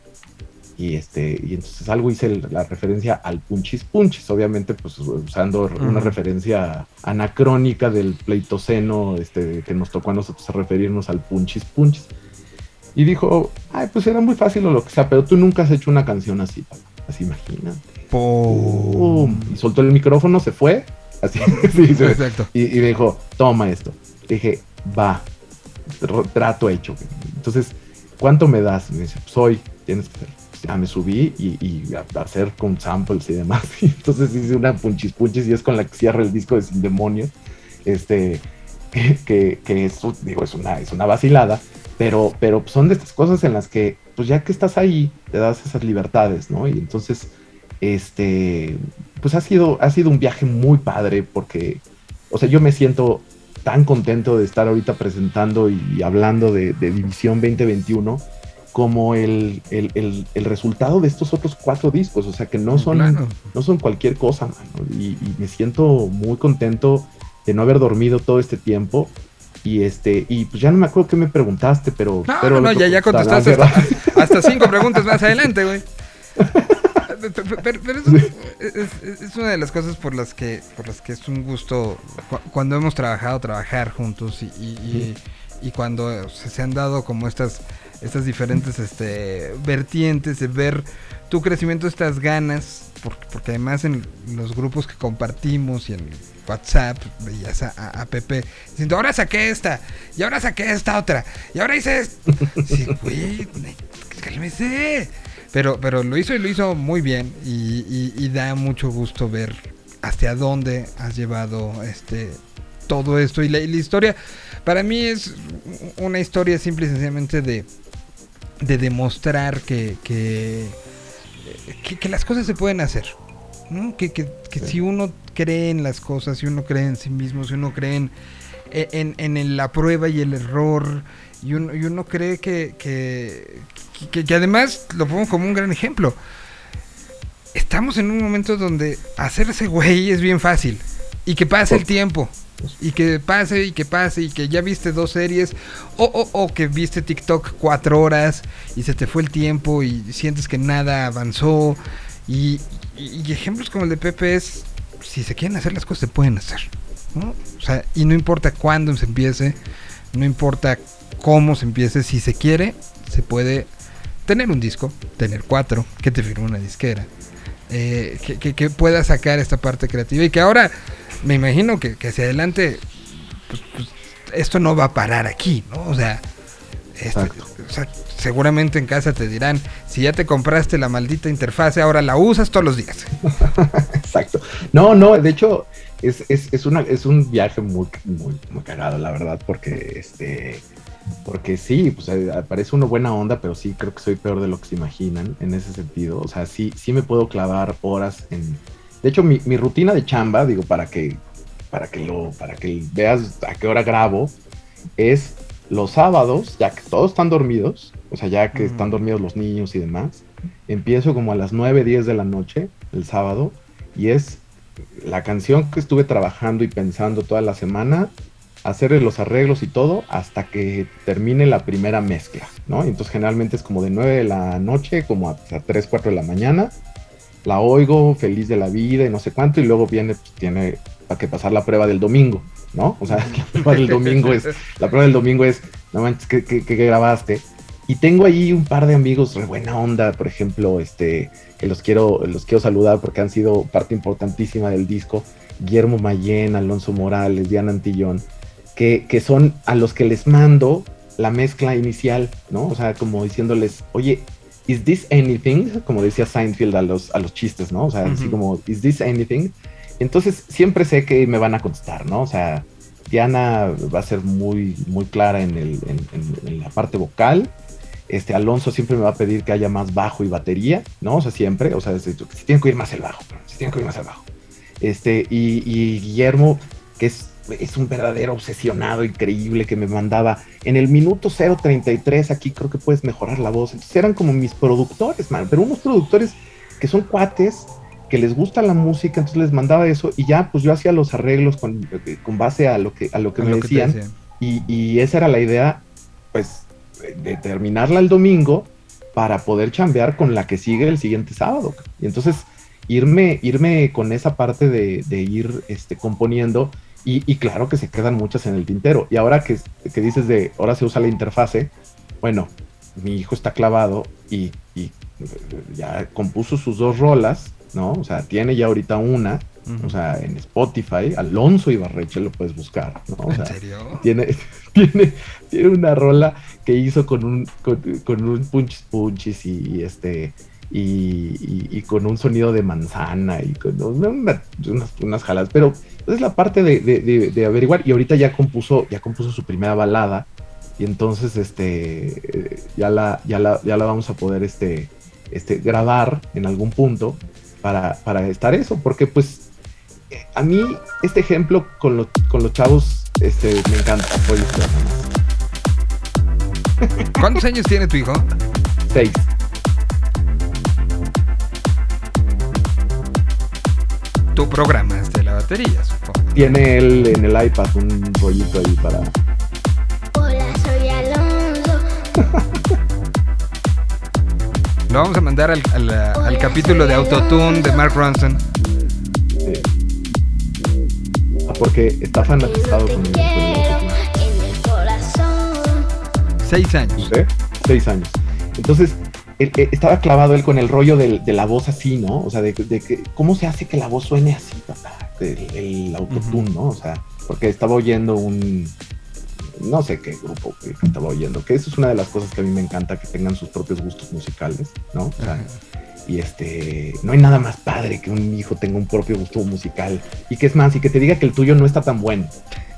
Y, este, y entonces algo hice la referencia al punchis punchis, obviamente pues usando una referencia anacrónica del pleitoceno este, que nos tocó a nosotros referirnos al punchis punchis. Y dijo, ay, pues era muy fácil o lo que sea, pero tú nunca has hecho una canción así, así imagínate. Y soltó el micrófono, se fue, así, <laughs> Exacto. Y, y dijo, toma esto. Dije, va, trato hecho. Entonces, ¿cuánto me das? Me dice, soy, pues tienes que Ya me subí y, hacer con samples y demás. <laughs> entonces hice una punchis punchis y es con la que cierra el disco de Sin Demonio. Este, que, que, es, digo, es una, es una vacilada, pero, pero son de estas cosas en las que, pues ya que estás ahí, te das esas libertades, ¿no? Y entonces, este, pues ha sido, ha sido un viaje muy padre porque, o sea, yo me siento tan contento de estar ahorita presentando y, hablando de, División 2021 como el, resultado de estos otros cuatro discos, o sea que no son, no son cualquier cosa, y, me siento muy contento de no haber dormido todo este tiempo. Y este, y pues ya no me acuerdo qué me preguntaste, pero. No, pero no, ya, ya contestaste hasta, hasta, cinco preguntas más adelante, güey. <laughs> pero, es, una de las cosas por las que por las que es un gusto cuando hemos trabajado trabajar juntos y, cuando se, han dado como estas estas diferentes este vertientes de ver tu crecimiento estas ganas porque, además en los grupos que compartimos y en WhatsApp veías a, a, Pepe diciendo ahora saqué esta y ahora saqué esta otra y ahora hice esto <laughs> güey cálmese pero, pero lo hizo y lo hizo muy bien y, da mucho gusto ver hacia dónde has llevado este todo esto. Y la, historia, para mí es una historia simple y sencillamente de, de demostrar que, que, que, las cosas se pueden hacer. Que, que, si uno cree en las cosas, si uno cree en sí mismo, si uno cree en, en, en la prueba y el error, y uno, y uno cree que, que, además lo pongo como un gran ejemplo. Estamos en un momento donde hacerse güey es bien fácil. Y que pase el tiempo. Y que pase y que pase y que ya viste dos series. O, o, que viste TikTok cuatro horas y se te fue el tiempo y sientes que nada avanzó. Y, ejemplos como el de Pepe es, si se quieren hacer las cosas se pueden hacer. O sea, y no importa cuándo se empiece, no importa cómo se empiece, si se quiere, se puede tener un disco, tener cuatro, que te firme una disquera, eh, que, pueda sacar esta parte creativa y que ahora me imagino que, hacia adelante pues, pues, esto no va a parar aquí, ¿no? O sea, este, seguramente en casa te dirán, si ya te compraste la maldita interfase, ahora la usas todos los días. <laughs> Exacto. No, no, de hecho es, es, es, una, es un viaje muy, muy, muy cagado, la verdad, porque este porque sí, pues parece una buena onda, pero sí creo que soy peor de lo que se imaginan en ese sentido. O sea, sí, sí me puedo clavar horas en. De hecho, mi, rutina de chamba, digo, para que, para que lo, para que veas a qué hora grabo, es los sábados, ya que todos están dormidos, o sea, ya que están dormidos los niños y demás, empiezo como a las 9, 10 de la noche, el sábado, y es la canción que estuve trabajando y pensando toda la semana, hacerle los arreglos y todo hasta que termine la primera mezcla, ¿no? Entonces generalmente es como de 9 de la noche como a, 3, 4 de la mañana. La oigo feliz de la vida y no sé cuánto y luego viene, pues, tiene que pasar la prueba del domingo, ¿no? O sea, <laughs> la prueba del domingo es, la prueba del domingo es, no manches, ¿qué, grabaste? Y tengo ahí un par de amigos de buena onda, por ejemplo, este, que los quiero, los quiero saludar porque han sido parte importantísima del disco. Guillermo Mayen, Alonso Morales, Diana Antillón que, son a los que les mando la mezcla inicial, ¿no? O sea, como diciéndoles, oye, ¿is this anything? Como decía Seinfeld a los, a los chistes, ¿no? O sea, así como, ¿is this anything? Entonces, siempre sé que me van a contestar, ¿no? O sea, Diana va a ser muy, muy clara en, el, en, la parte vocal. Este Alonso siempre me va a pedir que haya más bajo y batería, ¿no? O sea, siempre, o sea, si tiene que oír más el bajo, si tiene que oír más el bajo. Este, y, y Guillermo, que es es un verdadero obsesionado increíble que me mandaba en el minuto 033 aquí creo que puedes mejorar la voz. Entonces eran como mis productores man, pero unos productores que son cuates que les gusta la música entonces les mandaba eso y ya pues yo hacía los arreglos con, con base a lo que a lo que me decían, Y, y, esa era la idea pues de terminarla el domingo para poder chambear con la que sigue el siguiente sábado. Y entonces irme irme con esa parte de, de ir este componiendo y, claro que se quedan muchas en el tintero. Y ahora que, que, dices de, ahora se usa la interfase, bueno, mi hijo está clavado y, ya compuso sus dos rolas, ¿no? O sea, tiene ya ahorita una, o sea, en Spotify, Alonso Ibarreche lo puedes buscar, ¿no? O sea, ¿En serio? Tiene, <laughs> tiene, tiene una rola que hizo con un, con, un punchis punchis y, este... Y, con un sonido de manzana y con unas, unas jalas, pero es la parte de, averiguar. Y ahorita ya compuso, ya compuso su primera balada. Y entonces este ya la, ya la, ya la vamos a poder este, este, grabar en algún punto para, para estar eso. Porque pues a mí este ejemplo con, con los chavos este, me encanta. ¿Cuántos años tiene tu hijo? Seis. Tú programaste la batería, supongo. Tiene él en el iPad un rollito ahí para. Hola, soy Alonso. <laughs> Lo vamos a mandar al, al, capítulo de Autotune de Mark Ronson. Sí. Ah, porque está fanatizado con el, Seis años. ¿Sí? Seis años. Entonces, eh, estaba clavado él con el rollo de, la voz así, ¿no? O sea, de, que, cómo se hace que la voz suene así, papá, el, autotune, ¿no? O sea, porque estaba oyendo un, no sé qué grupo que, estaba oyendo, que eso es una de las cosas que a mí me encanta, que tengan sus propios gustos musicales, ¿no? O sea, y este, no hay nada más padre que un hijo tenga un propio gusto musical y que es más, y que te diga que el tuyo no está tan bueno.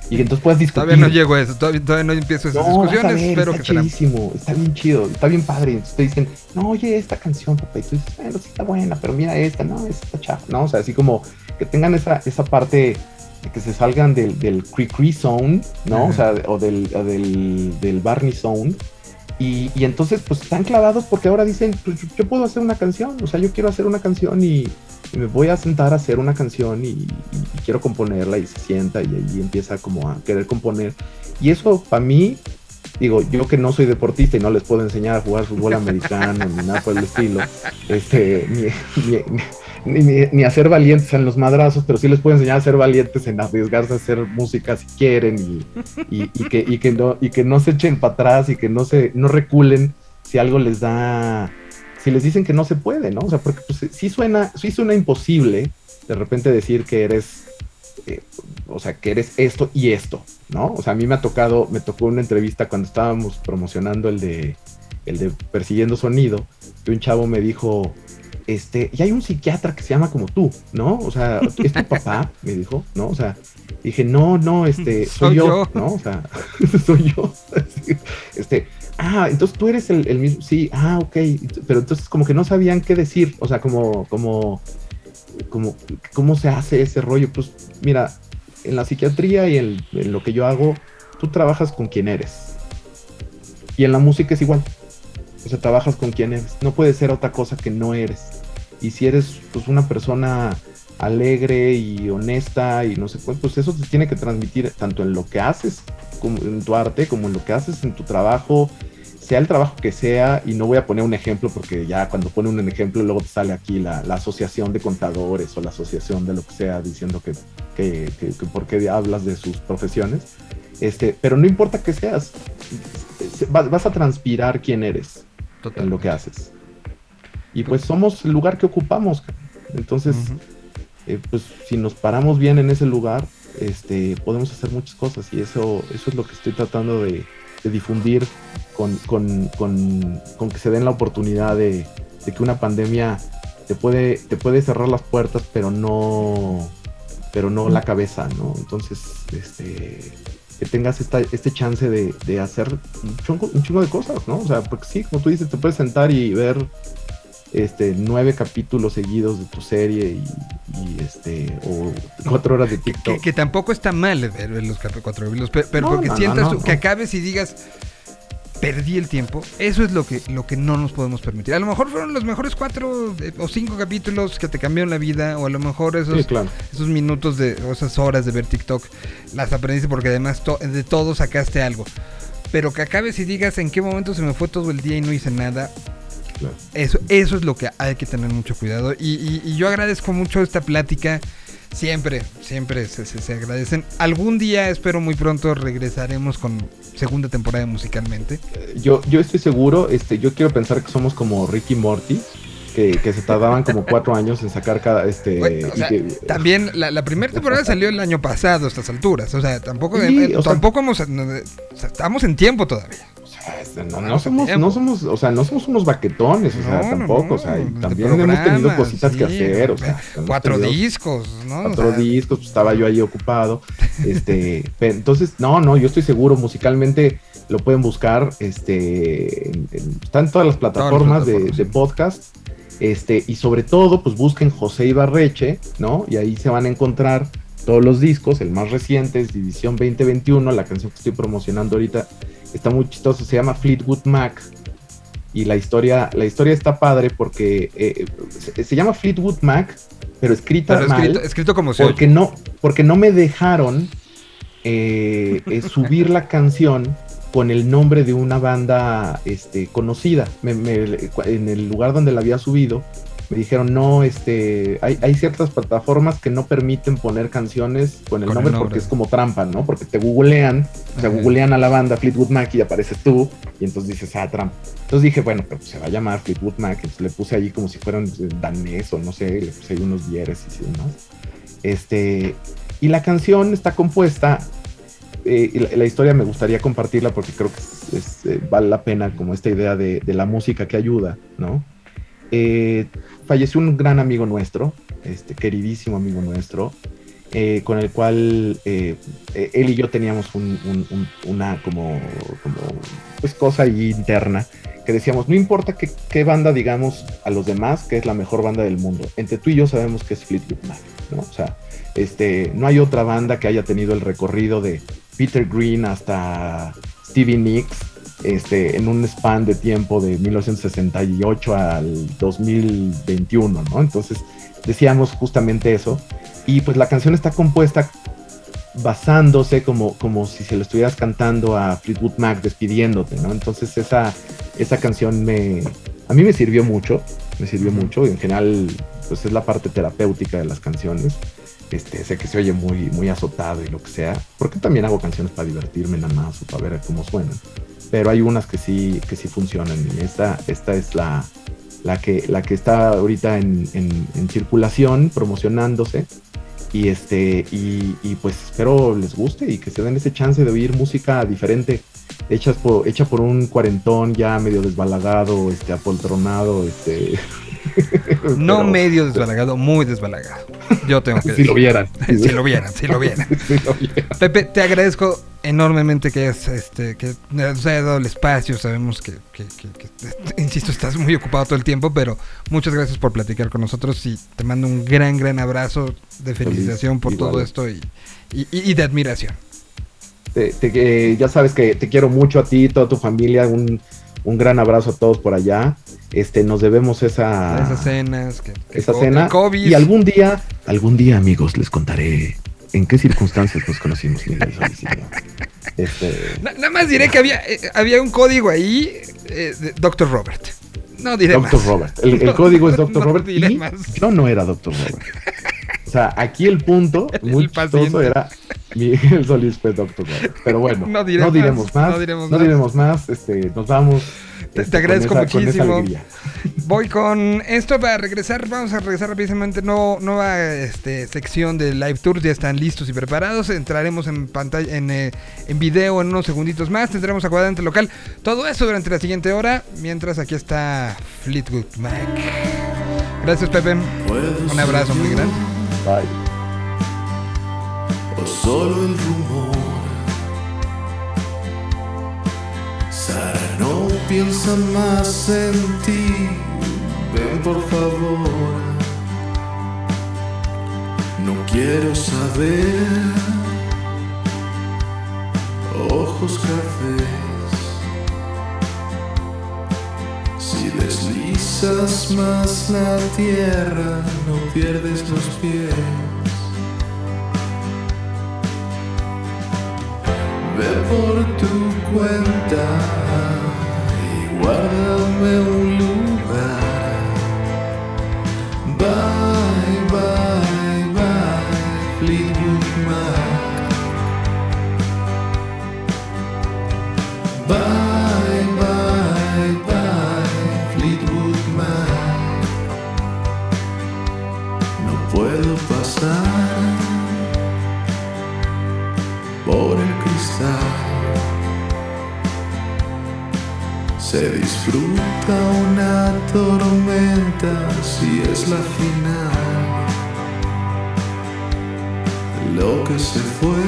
Y entonces puedes discutir. Todavía no llego a eso, todavía, no empiezo esas discusiones, pero está chidísimo, está bien chido, está bien padre. Entonces te dicen, no, oye, esta canción, papá, y tú dices, bueno, sí está buena, pero mira esta, no, esta está chafa, ¿no? O sea, así como que tengan esa, esa parte de que se salgan del, del cree zone, ¿no? O sea, o del, del, del Barney zone. Y, y, entonces, pues están clavados porque ahora dicen, pues yo puedo hacer una canción, o sea, yo quiero hacer una canción y, me voy a sentar a hacer una canción y, quiero componerla y se sienta y ahí empieza como a querer componer. Y eso para mí, digo, yo que no soy deportista y no les puedo enseñar a jugar fútbol americano ni nada por el estilo, este, ni, ni, ni, a ser valientes en los madrazos, pero sí les puedo enseñar a ser valientes en arriesgarse a hacer música si quieren y, que, y, que, no, y que no se echen para atrás y que no, se, no reculen si algo les da si les dicen que no se puede, ¿no? O sea, porque pues, sí, suena, sí suena imposible de repente decir que eres, eh, o sea, que eres esto y esto, ¿no? O sea, a mí me ha tocado, me tocó una entrevista cuando estábamos promocionando el de, el de Persiguiendo Sonido, que un chavo me dijo, este, y hay un psiquiatra que se llama como tú, ¿no? O sea, ¿es tu papá? <laughs> Me dijo, ¿no? O sea, dije, no, no, este, soy, yo, ¿no? O sea, <laughs> soy yo. <laughs> este, ah, entonces tú eres el, mismo, sí, ah, ok, pero entonces como que no sabían qué decir, o sea, como, como, como, ¿cómo se hace ese rollo? Pues mira, en la psiquiatría y en, lo que yo hago, tú trabajas con quien eres. Y en la música es igual. O sea, trabajas con quien eres. No puede ser otra cosa que no eres. Y si eres pues una persona alegre y honesta y no sé cuál, pues eso te tiene que transmitir tanto en lo que haces como en tu arte, como en lo que haces en tu trabajo, sea el trabajo que sea, y no voy a poner un ejemplo porque ya cuando pone un ejemplo luego te sale aquí la, asociación de contadores o la asociación de lo que sea diciendo que, que, que, por qué hablas de sus profesiones. Este, pero no importa que seas, vas, a transpirar quién eres en lo que haces. Y pues somos el lugar que ocupamos. Entonces, eh, pues si nos paramos bien en ese lugar, este, podemos hacer muchas cosas y eso, eso es lo que estoy tratando de, difundir con, que se den la oportunidad de, que una pandemia te puede, te puede cerrar las puertas, pero no, pero no la cabeza, ¿no? Entonces, este, que tengas esta, este chance de, de hacer un chingo, un chingo de cosas, ¿no? O sea, porque sí, como tú dices, te puedes sentar y ver este nueve capítulos seguidos de tu serie y, y, este o cuatro horas de TikTok. Que, que tampoco está mal ver los cuatro capítulos, pero, pero porque sientas que acabes y digas perdí el tiempo, eso es lo que, lo que no nos podemos permitir. A lo mejor fueron los mejores cuatro eh, o cinco capítulos que te cambiaron la vida, o a lo mejor esos, Sí, claro. esos minutos de, o esas horas de ver TikTok las aprendiste porque además to- de todo sacaste algo. Pero que acabes y digas en qué momento se me fue todo el día y no hice nada, Claro. eso, eso es lo que hay que tener mucho cuidado. Y, y- y yo agradezco mucho esta plática. Siempre, siempre se, se- se agradecen. Algún día, espero muy pronto, regresaremos con segunda temporada musicalmente. Yo, yo estoy seguro, este, yo quiero pensar que somos como Ricky Morty, que, que se tardaban como cuatro años en sacar cada este Bueno, o y sea, que- también la, la primera temporada salió el año pasado a estas alturas. O sea, tampoco, Sí, eh, o sea- tampoco hemos, estamos en tiempo todavía. este, no, no somos, no somos, o sea, no somos unos baquetones, o sea, No, tampoco, no, o sea, y de también hemos tenido cositas que sí, hacer, o sea, cuatro tenido discos, ¿no? O cuatro sea, discos, pues estaba yo ahí ocupado, <laughs> este, entonces, no, no, yo estoy seguro, musicalmente lo pueden buscar, este, en- en- está en todas las plataformas, de- plataformas, de, sí. podcast, este, y sobre todo, pues busquen José Ibarreche, ¿no? Y ahí se van a encontrar todos los discos, el más reciente es División 2021, la canción que estoy promocionando ahorita está muy chistoso, se llama Fleetwood Mac. Y la historia, la historia está padre porque eh, se, se llama Fleetwood Mac, pero escrita pero mal escrito, escrito como se porque oye. no, porque no me dejaron eh, eh, subir la canción con el nombre de una banda este, conocida. Me- me- en el lugar donde la había subido, me dijeron, no, este, hay, hay ciertas plataformas que no permiten poner canciones con el Con el nombre porque es como trampa, ¿no? Porque te googlean, o sea, googlean a la banda Fleetwood Mac y apareces tú, y entonces dices, ah, trampa. Entonces dije, bueno, pero se va a llamar Fleetwood Mac, entonces le puse allí como si fueran eh, danés o no sé, le puse ahí unos diéresis y demás. Este, y la canción está compuesta, eh, la, historia me gustaría compartirla porque creo que es- es, eh, vale la pena como esta idea de, de la música que ayuda, ¿no? Eh, falleció un gran amigo nuestro, este queridísimo amigo nuestro, eh, con el cual eh, eh, él y yo teníamos un- un- un- una como, pues cosa interna que decíamos, no importa qué, qué banda digamos a los demás que es la mejor banda del mundo, entre tú y yo sabemos que es Fleetwood Mac, ¿no? O sea, este, no hay otra banda que haya tenido el recorrido de Peter Green hasta Stevie Nicks este, en un span de tiempo de 1968 al 2021, ¿no? Entonces decíamos justamente eso. Y pues la canción está compuesta basándose como, como si se lo estuvieras cantando a Fleetwood Mac despidiéndote, ¿no? Entonces esa, esa canción me, a mí me sirvió mucho, me sirvió mucho, y en general pues es la parte terapéutica de las canciones. Este, sé que se oye muy, muy azotado y lo que sea, porque también hago canciones para divertirme nada más o para ver cómo suenan. Pero hay unas que sí, que sí funcionan y esta, esta es la, la, que, la que está ahorita en, en- circulación, promocionándose. Y, este, y, pues espero les guste y que se den ese chance de oír música diferente, hechas por, hecha por un cuarentón ya medio desbalagado, este, apoltronado, este. <laughs> <laughs> No pero- medio desbalagado, muy desbalagado. Yo tengo que <laughs> <laughs> Si lo vieran. si lo vieran, si lo vieran. Si lo vieran. Pepe, te agradezco enormemente que hayas, este, que nos hayas dado el espacio. Sabemos que, que- que- que- insisto, estás muy ocupado todo el tiempo, pero muchas gracias por platicar con nosotros y te mando un gran, gran abrazo de felicitación por igual. todo esto y, y- y de admiración. Te- te- eh, ya sabes que te quiero mucho a ti, toda tu familia, un, un gran abrazo a todos por allá. Este, nos debemos esa, Esas cenas, que, que esa cena. COVID. Y algún día, algún día, amigos, les contaré en qué circunstancias nos conocimos. Este, Na- nada más diré que había, eh, había un código ahí, eh, de Dr. Robert. No diré Dr. más. Robert. El, el No, código es <laughs> Dr. Robert y más. yo no era Dr. Robert. <laughs> O sea, aquí el punto <laughs> El muy chistoso era Miguel Solís fue. Robert. Pero bueno, <laughs> No diré diremos más, no diremos no más. diremos más, este, nos vamos. Te- este, te agradezco con esa- con esa muchísimo. Voy con esto para regresar. Vamos a regresar rápidamente. No, nueva este, sección de live tours. Ya están listos y preparados. Entraremos en pantalla, en, eh, en video en unos segunditos más. Tendremos a cuadrante local. Todo eso durante la siguiente hora. Mientras aquí está Fleetwood Mac. Gracias, Pepe. Un abrazo muy grande. O solo el rumor. Sara, no piensa más en ti, ven por favor. No quiero saber, ojos cafés. Si deslizas más la tierra, no pierdes los pies. Ve por tu cuenta y guárdame un si es la final. Lo que se fue,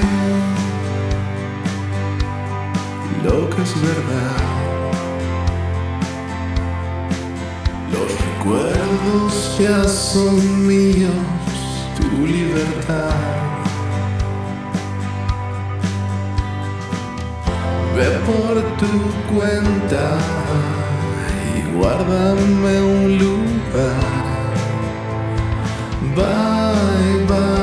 lo que es verdad. Los recuerdos ya son míos, tu libertad. Ve por tu cuenta y guárdame un lugar. Bye, bye,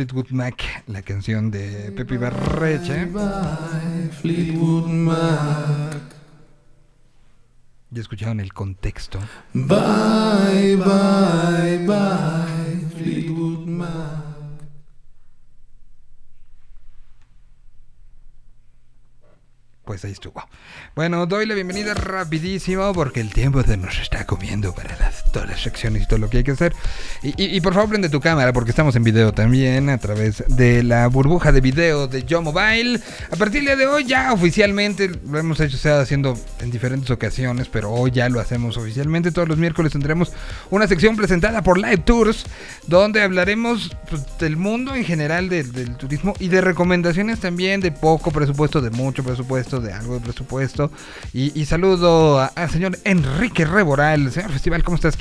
Fleetwood Mac, la canción de Pepe Barreche. Bye, Fleetwood Mac. Ya escucharon el contexto. Bye, bye, bye, Fleetwood Mac. Pues ahí estuvo. Bueno, doy la bienvenida rapidísimo porque el tiempo se nos está comiendo para las, todas las secciones y todo lo que hay que hacer. Y, por favor prende tu cámara porque estamos en video también a través de la burbuja de video de Yo Mobile. A partir día de hoy ya oficialmente lo hemos hecho, se ha haciendo en diferentes ocasiones, pero hoy ya lo hacemos oficialmente. Todos los miércoles tendremos una sección presentada por Live Tours donde hablaremos pues, del mundo en general del, turismo y de recomendaciones también de poco presupuesto, de mucho presupuesto, de algo de presupuesto. Y, y saludo al señor Enrique Reboral, señor Festival, ¿cómo estás,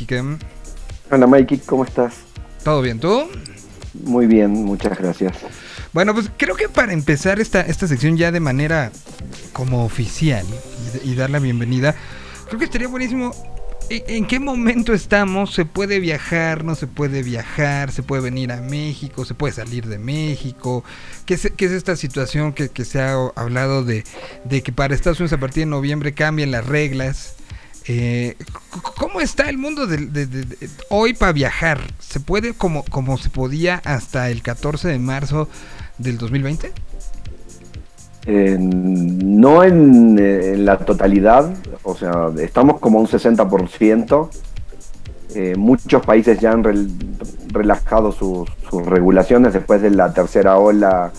Hola Mikey, ¿cómo estás? ¿Todo bien tú? Muy bien, muchas gracias. Bueno, pues creo que para empezar esta, esta sección ya de manera como oficial y, y dar la bienvenida, creo que estaría buenísimo. ¿En, en qué momento estamos? ¿Se puede viajar? ¿No se puede viajar? ¿Se puede venir a México? ¿Se puede salir de México? ¿Qué es, qué es esta situación que, que se ha hablado de, de que para Estados Unidos a partir de noviembre cambien las reglas? Eh, ¿Cómo está el mundo de, de- de- hoy para viajar? ¿Se puede como, como se podía hasta el 14 de marzo del 2020? Eh, no en, eh, en la totalidad, o sea, estamos como un 60%. Eh, muchos países ya han rel- relajado sus, sus regulaciones después de la tercera ola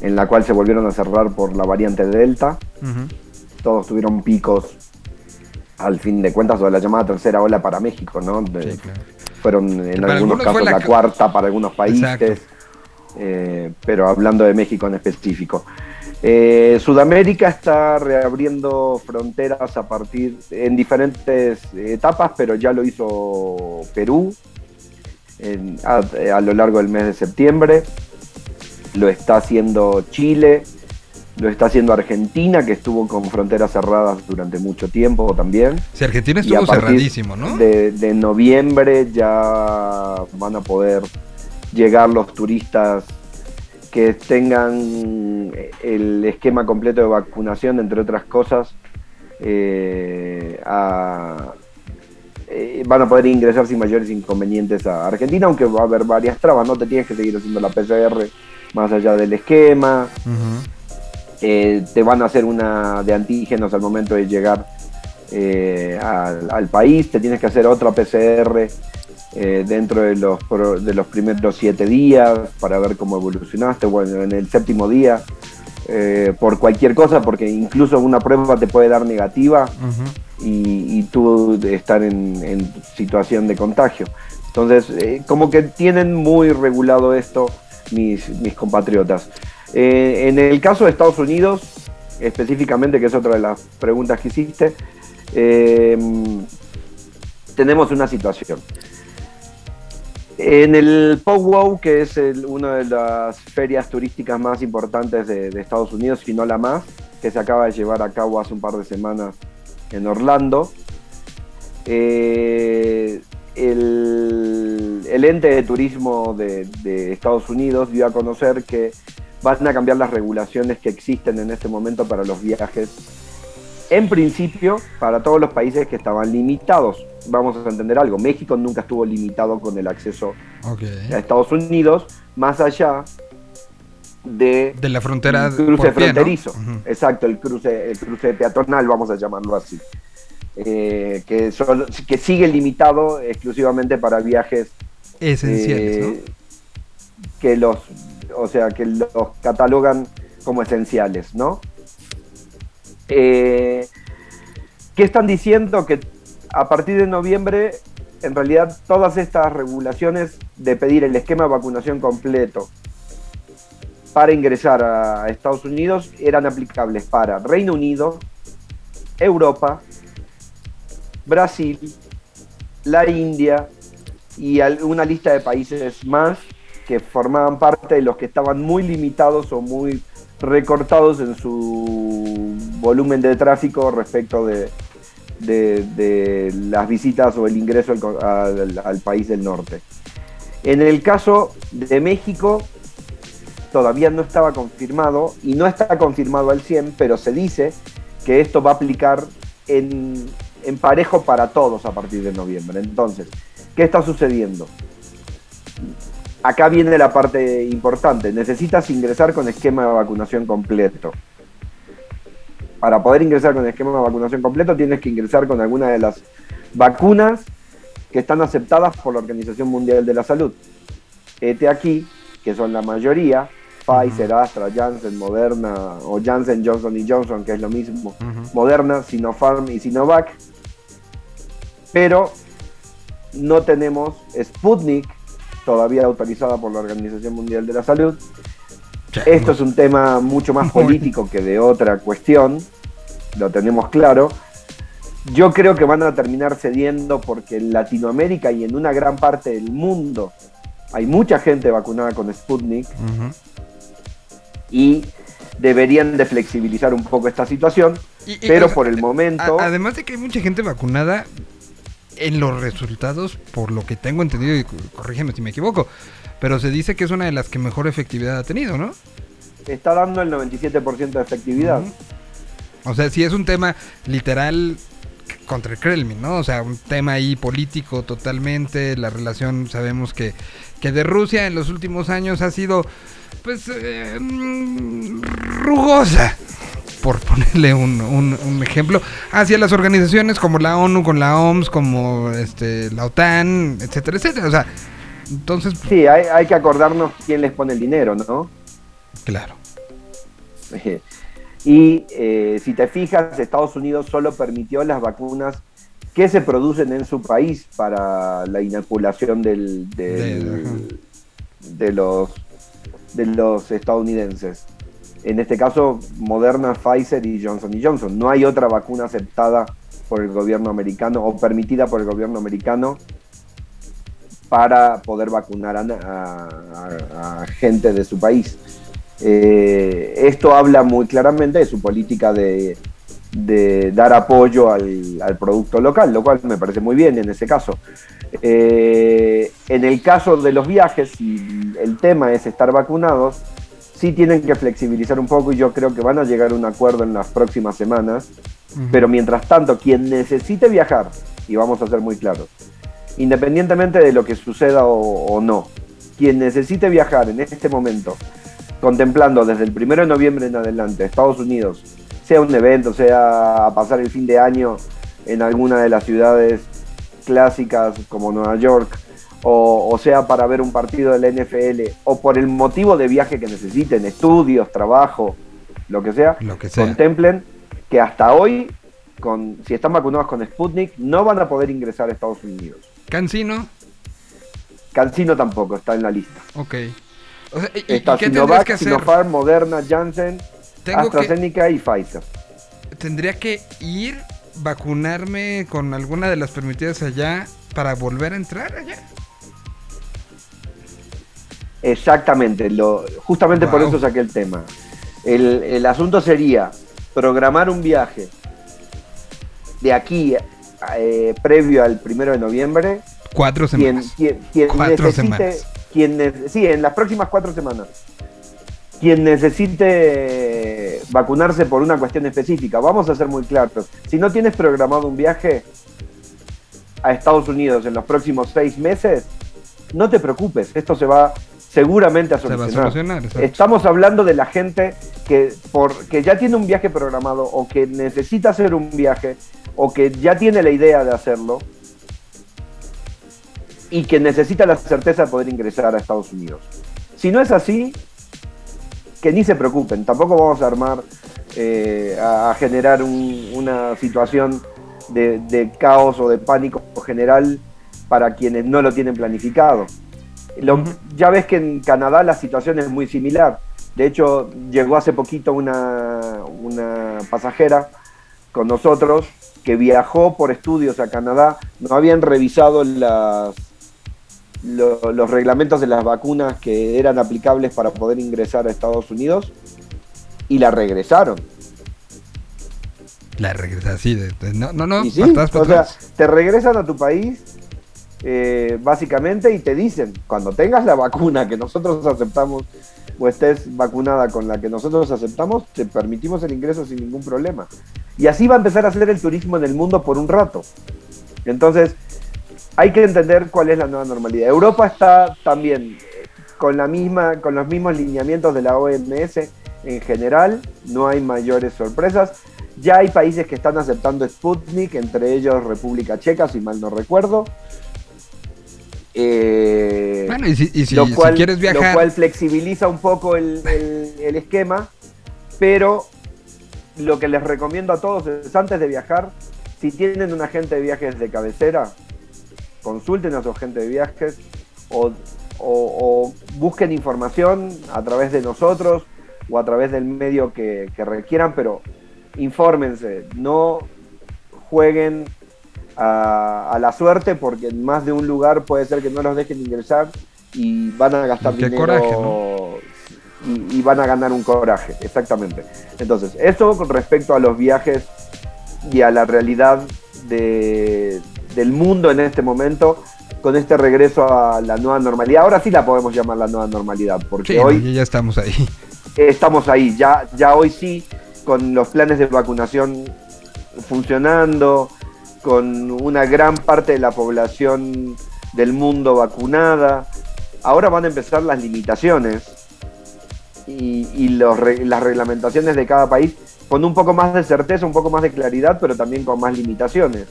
en la cual se volvieron a cerrar por la variante Delta. Todos tuvieron picos al fin de cuentas, o la llamada tercera ola para México, ¿no? De- Sí, claro. fueron en algunos casos la, cuarta para algunos países, eh, pero hablando de México en específico. Eh, Sudamérica está reabriendo fronteras a partir en diferentes etapas, pero ya lo hizo Perú a, lo largo del mes de septiembre, lo está haciendo Chile, lo está haciendo Argentina, que estuvo con fronteras cerradas durante mucho tiempo también. Sí, Argentina estuvo cerradísimo, ¿no? de noviembre ya van a poder llegar los turistas que tengan el esquema completo de vacunación, entre otras cosas, eh, eh, van a poder ingresar sin mayores inconvenientes a Argentina, aunque va a haber varias trabas, no te tienes que seguir haciendo la PCR más allá del esquema, eh, te van a hacer una de antígenos al momento de llegar al, al, país, te tienes que hacer otra PCR eh, dentro de los, de los primeros siete días para ver cómo evolucionaste, bueno, en el séptimo día, eh, por cualquier cosa, porque incluso una prueba te puede dar negativa y, tú estar en, situación de contagio. Entonces, eh, como que tienen muy regulado esto mis, mis compatriotas. En el caso de Estados Unidos, específicamente, que es otra de las preguntas que hiciste, tenemos una situación. En el Powwow, que es una de las ferias turísticas más importantes de, Estados Unidos, si no la más, que se acaba de llevar a cabo hace un par de semanas en Orlando, eh, el, ente de turismo de, Estados Unidos dio a conocer que van a cambiar las regulaciones que existen en este momento para los viajes, en principio para todos los países que estaban limitados. Vamos a entender algo, México nunca estuvo limitado con el acceso a Estados Unidos, más allá de, de la frontera cruce fronterizo. Exacto, el cruce, el cruce peatonal, vamos a llamarlo así. Eh, que, que sigue limitado exclusivamente para viajes esenciales, eh, que los, o sea, que los catalogan como esenciales, ¿no? Eh, ¿Qué están diciendo? Que a partir de noviembre, en realidad todas estas regulaciones de pedir el esquema de vacunación completo para ingresar a Estados Unidos eran aplicables para Reino Unido, Europa, Brasil, la India y una lista de países más que formaban parte de los que estaban muy limitados o muy recortados en su volumen de tráfico respecto de, de, las visitas o el ingreso al, país del norte. En el caso de México, todavía no estaba confirmado y no está confirmado al 100, pero se dice que esto va a aplicar en, en parejo para todos a partir de noviembre. Entonces, ¿qué está sucediendo? Acá viene la parte importante. Necesitas ingresar con esquema de vacunación completo para poder ingresar con esquema de vacunación completo tienes que ingresar con alguna de las vacunas que están aceptadas por la Organización Mundial de la Salud. Este aquí, que son la mayoría, Pfizer, Astra, Janssen, Moderna o Janssen, Johnson y Johnson, que es lo mismo, Moderna, Sinopharm y Sinovac. Pero no tenemos Sputnik, todavía autorizada por la Organización Mundial de la Salud, esto es un tema mucho más político que de otra cuestión, lo tenemos claro. Yo creo que van a terminar cediendo porque en Latinoamérica y en una gran parte del mundo hay mucha gente vacunada con Sputnik. Y deberían de flexibilizar un poco esta situación, pero por el momento... además de que hay mucha gente vacunada, en los resultados, por lo que tengo entendido, y corrígeme si me equivoco, pero se dice que es una de las que mejor efectividad ha tenido, ¿no? Está dando el 97% de efectividad. O sea, si es un tema literal contra el Kremlin, ¿no? O sea, un tema ahí político totalmente, la relación sabemos que, que de Rusia en los últimos años ha sido, pues, eh, mm, rugosa, por <laughs> ponerle un, un, ejemplo, hacia las organizaciones como la ONU, con la OMS, como este, la OTAN, etcétera, etcétera. O sea, entonces... Sí, hay, que acordarnos quién les pone el dinero, ¿no? Claro. <laughs> Y eh, si te fijas, Estados Unidos solo permitió las vacunas qué se producen en su país para la inoculación del, del- de, los, de los estadounidenses. En este caso, Moderna, Pfizer y Johnson Johnson. No hay otra vacuna aceptada por el gobierno americano o permitida por el gobierno americano para poder vacunar a, gente de su país. Eh, esto habla muy claramente de su política de, dar apoyo al, producto local, lo cual me parece muy bien en ese caso. Eh, en el caso de los viajes, el tema es estar vacunados, sí tienen que flexibilizar un poco y yo creo que van a llegar a un acuerdo en las próximas semanas. Pero mientras tanto, quien necesite viajar, y vamos a ser muy claros, independientemente de lo que suceda o, o no, quien necesite viajar en este momento, contemplando desde el 1 de noviembre en adelante Estados Unidos, sea un evento, sea a pasar el fin de año en alguna de las ciudades clásicas como Nueva York, o, o sea para ver un partido de la NFL, o por el motivo de viaje que necesiten, estudios, trabajo, lo que sea, Lo que sea. contemplen que hasta hoy, con, si están vacunados con Sputnik, no van a poder ingresar a Estados Unidos. Cancino, Cancino tampoco está en la lista. ok. O sea, ¿y- ¿y, Está qué Sinovac, que hacer? Sinopharm, Moderna, Janssen, Tengo que, AstraZeneca y Pfizer. tendría que ir, vacunarme con alguna de las permitidas allá para volver a entrar allá. Exactamente, lo, justamente por eso saqué el tema. El, el asunto sería programar un viaje de aquí eh, previo al primero de noviembre. Cuatro semanas. quien, quien Cuatro necesite, semanas. quien sí, en las próximas cuatro semanas. Quien necesite vacunarse por una cuestión específica, vamos a ser muy claros. Si no tienes programado un viaje a Estados Unidos en los próximos seis meses, no te preocupes, esto se va seguramente a Se va a solucionar. Estamos hablando de la gente que, por, que ya tiene un viaje programado o que necesita hacer un viaje o que ya tiene la idea de hacerlo y que necesita la certeza de poder ingresar a Estados Unidos. Si no es así, que ni se preocupen, tampoco vamos a armar, eh, a, a generar un- una situación de, de caos o de pánico general para quienes no lo tienen planificado. Lo-. Ya ves que en Canadá la situación es muy similar. De hecho, llegó hace poquito una, una pasajera con nosotros que viajó por estudios a Canadá. No habían revisado las, lo- los reglamentos de las vacunas que eran aplicables para poder ingresar a Estados Unidos y la regresaron. La regresa así de, de- no, no, no, Y sí, para atrás, para o sea, te regresan a tu país eh, básicamente y te dicen, cuando tengas la vacuna que nosotros aceptamos o estés vacunada con la que nosotros aceptamos, te permitimos el ingreso sin ningún problema. Y así va a empezar a hacer el turismo en el mundo por un rato. Entonces, hay que entender cuál es la nueva normalidad. Europa está también eh, con, la misma, con los mismos lineamientos de la OMS en general, no hay mayores sorpresas. Ya hay países que están aceptando Sputnik, entre ellos República Checa, si mal no recuerdo. Eh, Bueno, y si, y si, lo, si cual, quieres viajar, lo cual flexibiliza un poco el, el- el esquema, pero lo que les recomiendo a todos es antes de viajar, si tienen un agente de viajes de cabecera, consulten a su agente de viajes o, o- o busquen información a través de nosotros o a través del medio que, que requieran, pero infórmense, no jueguen a, a la suerte porque en más de un lugar puede ser que no los dejen ingresar y van a gastar Qué dinero coraje, ¿no? y, y van a ganar un coraje, exactamente. Entonces, eso con respecto a los viajes y a la realidad de- del mundo en este momento, con este regreso a la nueva normalidad. Ahora sí la podemos llamar la nueva normalidad, porque sí, hoy ya estamos ahí. estamos ahí, ya, ya hoy sí, con los planes de vacunación funcionando, con una gran parte de la población del mundo vacunada. Ahora van a empezar las limitaciones y, y los las reglamentaciones de cada país con un poco más de certeza, un poco más de claridad, pero también con más limitaciones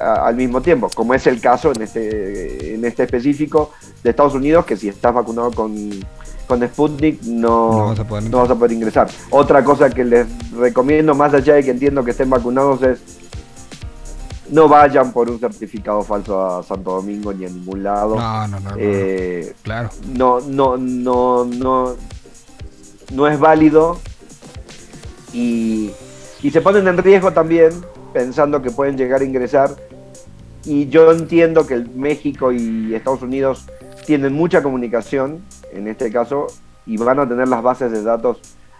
a- al mismo tiempo, como es el caso en este, en este específico de Estados Unidos, que si estás vacunado con, con Sputnik no, No vas a poder no vas a poder ingresar. Otra cosa que les recomiendo, más allá de que entiendo que estén vacunados, es no vayan por un certificado falso a Santo Domingo ni a ningún lado. No, no, no. no, Eh, claro. no, no, no, no, no es válido y, y se ponen en riesgo también pensando que pueden llegar a ingresar. Y yo entiendo que México y Estados Unidos tienen mucha comunicación en este caso y van a tener las bases de datos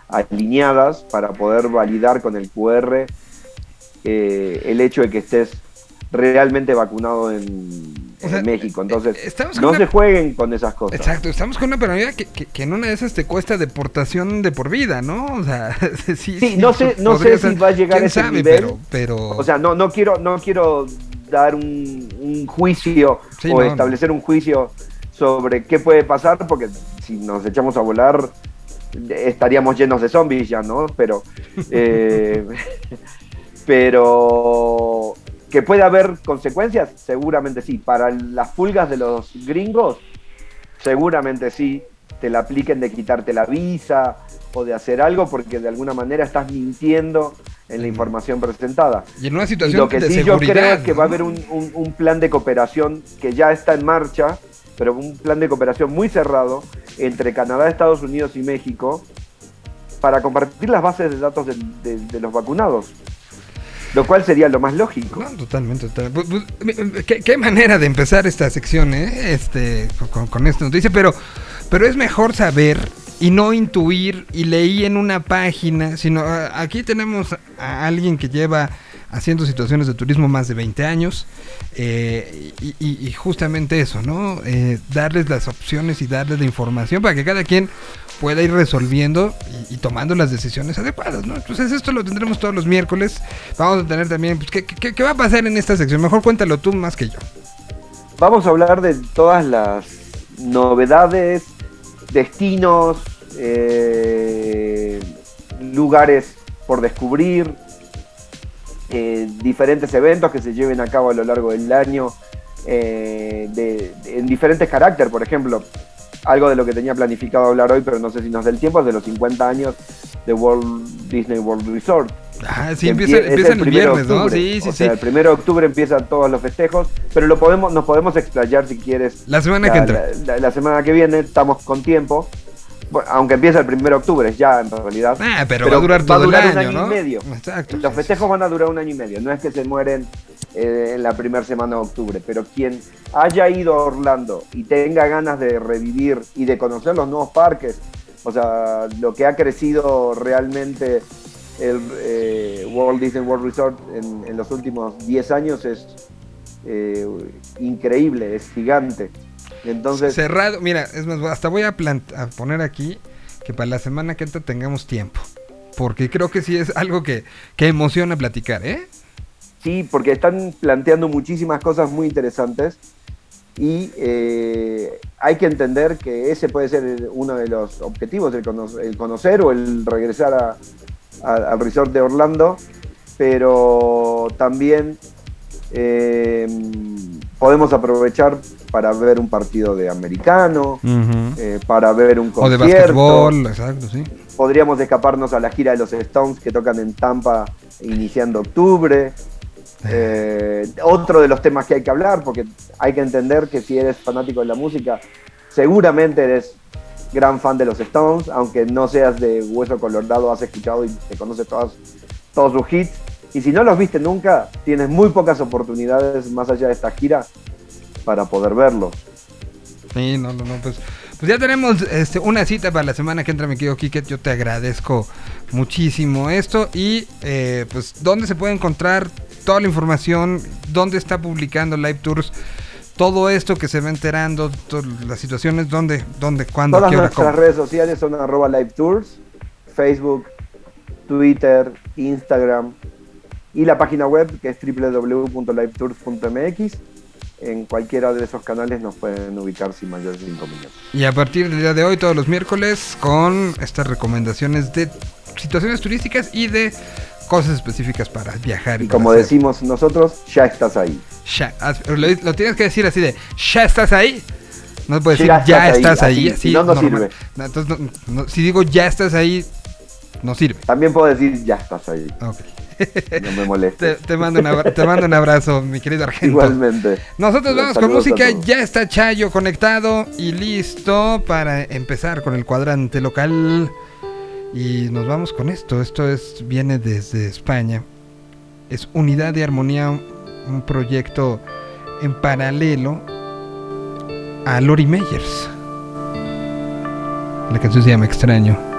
alineadas para poder validar con el QR eh, el hecho de que estés realmente vacunado en, O sea, en México. Entonces, eh, estamos con no una- se jueguen con esas cosas. Exacto, estamos con una paranoia que, que, que en una de esas te cuesta deportación de por vida, ¿no? O sea, <laughs> sí, Sí, no sé- no sé si va a llegar a ese sabe, nivel. Pero, pero... O sea, no, no quiero, no quiero dar un, un juicio Sí, o no, establecer un juicio sobre qué puede pasar, porque si nos echamos a volar estaríamos llenos de zombies ya, ¿no? Pero, <laughs> eh, pero que puede haber consecuencias, seguramente sí. Para las pulgas de los gringos, seguramente sí. Te la apliquen de quitarte la visa o de hacer algo porque de alguna manera estás mintiendo en la información presentada. y en una Y situación lo que de sí yo creo es que ¿no? va a haber un, un- un plan de cooperación que ya está en marcha, pero un plan de cooperación muy cerrado entre Canadá, Estados Unidos y México para compartir las bases de datos de, de- de los vacunados. Lo cual sería lo más lógico. No, totalmente, pues, ¿qué, qué manera de empezar esta sección, ¿eh? Este, con, con esta noticia, pero, pero es mejor saber y no intuir y leí en una página, sino aquí tenemos a alguien que lleva haciendo situaciones de turismo más de 20 años eh, y, y- y justamente eso, ¿no? Eh, darles las opciones y darles la información para que cada quien pueda ir resolviendo y, tomando las decisiones adecuadas, ¿no? Entonces esto lo tendremos todos los miércoles. Vamos a tener también, pues, ¿qué, va a pasar en esta sección? Mejor cuéntalo tú más que yo. Vamos a hablar de todas las novedades, destinos, eh, lugares por descubrir, eh, diferentes eventos que se lleven a cabo a lo largo del año, eh, de- de- en diferentes caracteres, por ejemplo. Algo de lo que tenía planificado hablar hoy, pero no sé si nos da el tiempo, es de los 50 años de Walt Disney World Resort. Ah, sí, empieza, empieza el viernes, ¿no? Sí, sí, o sí. sea, el primero de octubre empiezan todos los festejos, pero lo podemos, nos podemos explayar si quieres. La semana que entra. La, la- la semana que viene estamos con tiempo. Bueno, aunque empieza el primero de octubre, ya en realidad. Ah, pero, va a durar todo durar el un año, año ¿no? y medio. Exacto. Los festejos van a durar un año y medio, no es que se mueren eh, en la primera semana de octubre, pero quien haya ido a Orlando y tenga ganas de revivir y de conocer los nuevos parques, o sea, lo que ha crecido realmente el eh, Walt Disney World Resort en, en los últimos 10 años es eh, increíble, es gigante. Entonces, Cerrado, mira, es más, hasta voy a, plant- a poner aquí que para la semana que entra tengamos tiempo. Porque creo que sí es algo que, que emociona platicar, ¿eh? Sí, porque están planteando muchísimas cosas muy interesantes y eh, hay que entender que ese puede ser uno de los objetivos, el, cono- el conocer o el regresar a- a- al resort de Orlando, pero también eh, podemos aprovechar para ver un partido de americano, eh, para ver un O de concierto básquetbol, exacto, sí. podríamos escaparnos a la gira de los Stones que tocan en Tampa iniciando octubre. Eh, otro de los temas que hay que hablar, porque hay que entender que si eres fanático de la música, seguramente eres gran fan de los Stones, aunque no seas de Hueso Colorado, has escuchado y te conoces todas, todos sus hits. Y si no los viste nunca, tienes muy pocas oportunidades más allá de esta gira para poder verlos. Sí, no, no, no, pues, pues ya tenemos este, una cita para la semana que entra, mi querido Kiket. Yo te agradezco muchísimo esto. Y eh, pues, ¿dónde se puede encontrar toda la información? ¿Dónde está publicando Live Tours? Todo esto que se va enterando, las situaciones, ¿dónde, dónde, cuándo, Todas qué hora, nuestras cómo? redes sociales son arroba live tours, Facebook, Twitter, Instagram y la página web que es www.livetours.mx. En cualquiera de esos canales nos pueden ubicar sin mayores inconvenientes. Y a partir del día de hoy, todos los miércoles, con estas recomendaciones de situaciones turísticas y de cosas específicas para viajar. Y para como hacer. decimos nosotros, ya estás ahí. Ya, lo, lo tienes que decir así de, ya estás ahí. No puedes decir, Ya ya estás ahí, ahí. así, no, no normal. sirve. No, entonces, no- si digo ya estás ahí, no sirve. También puedo decir, ya estás ahí. Ok. No me molestes. Te, te mando un te mando un abrazo, mi querido Argento. Igualmente. Nosotros vamos con música, ya está Chayo conectado y listo para empezar con el cuadrante local. Y nos vamos con esto, esto es viene desde España. Es Unidad de Armonía, un proyecto en paralelo a Lori Meyers. La canción se llama Extraño.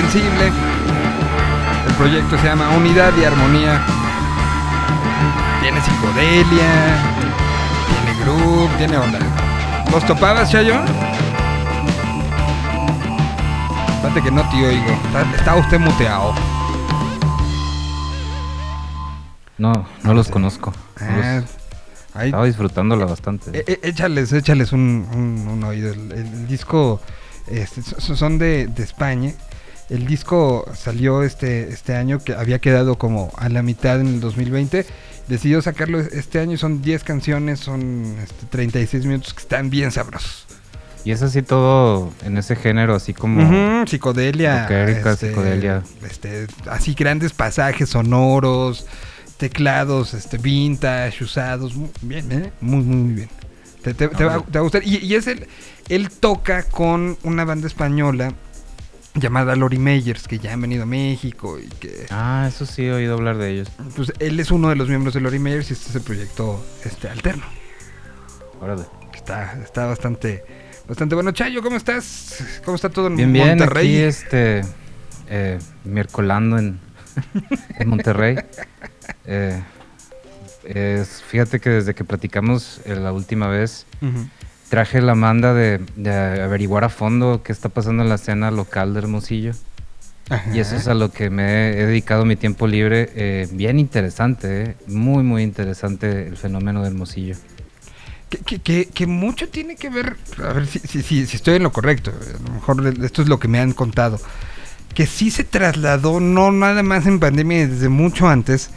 Invencible. El proyecto se llama Unidad y Armonía. Tiene psicodelia, tiene groove, tiene onda. ¿Los topabas, Chayo? Espérate que no te oigo. Está, está usted muteado. No, no los conozco. No los- Ah, ahí- Estaba disfrutándolo bastante. Eh, eh, échales, échales un, un- un oído. El, el disco este, so- son de, de España. El disco salió este, este año, que había quedado como a la mitad en el 2020. Decidió sacarlo este año, son 10 canciones, son este, 36 minutos que están bien sabrosos. Y es así todo en ese género, así como... Ujú, psicodelia. Rockérica, psicodelia. este, así grandes pasajes sonoros, teclados este, vintage, usados. mu- Bien, ¿eh? Muy, muy, muy bien. Te, te- te va, te va a gustar. Y, y es el, él toca con una banda española llamada Lori Meyers, que ya han venido a México y que... Ah, eso sí he oído hablar de ellos. Pues él es uno de los miembros de Lori Meyers y este es el proyecto este, alterno. Órale. Está, está bastante, bastante bueno. Chayo, ¿cómo estás? ¿Cómo está todo en Bien, bien, Monterrey? aquí este... Eh, miércolando en, <laughs> en Monterrey. Eh, es- fíjate que desde que platicamos eh, la última vez. Traje la manda de, de averiguar a fondo qué está pasando en la escena local de Hermosillo. Y eso es a lo que me he dedicado mi tiempo libre. eh, bien interesante, eh, muy, muy interesante el fenómeno de Hermosillo. Que, que, que- que mucho tiene que ver, a ver si, si, si, si estoy en lo correcto, a lo mejor esto es lo que me han contado, que sí se trasladó, no nada más en pandemia, desde mucho antes,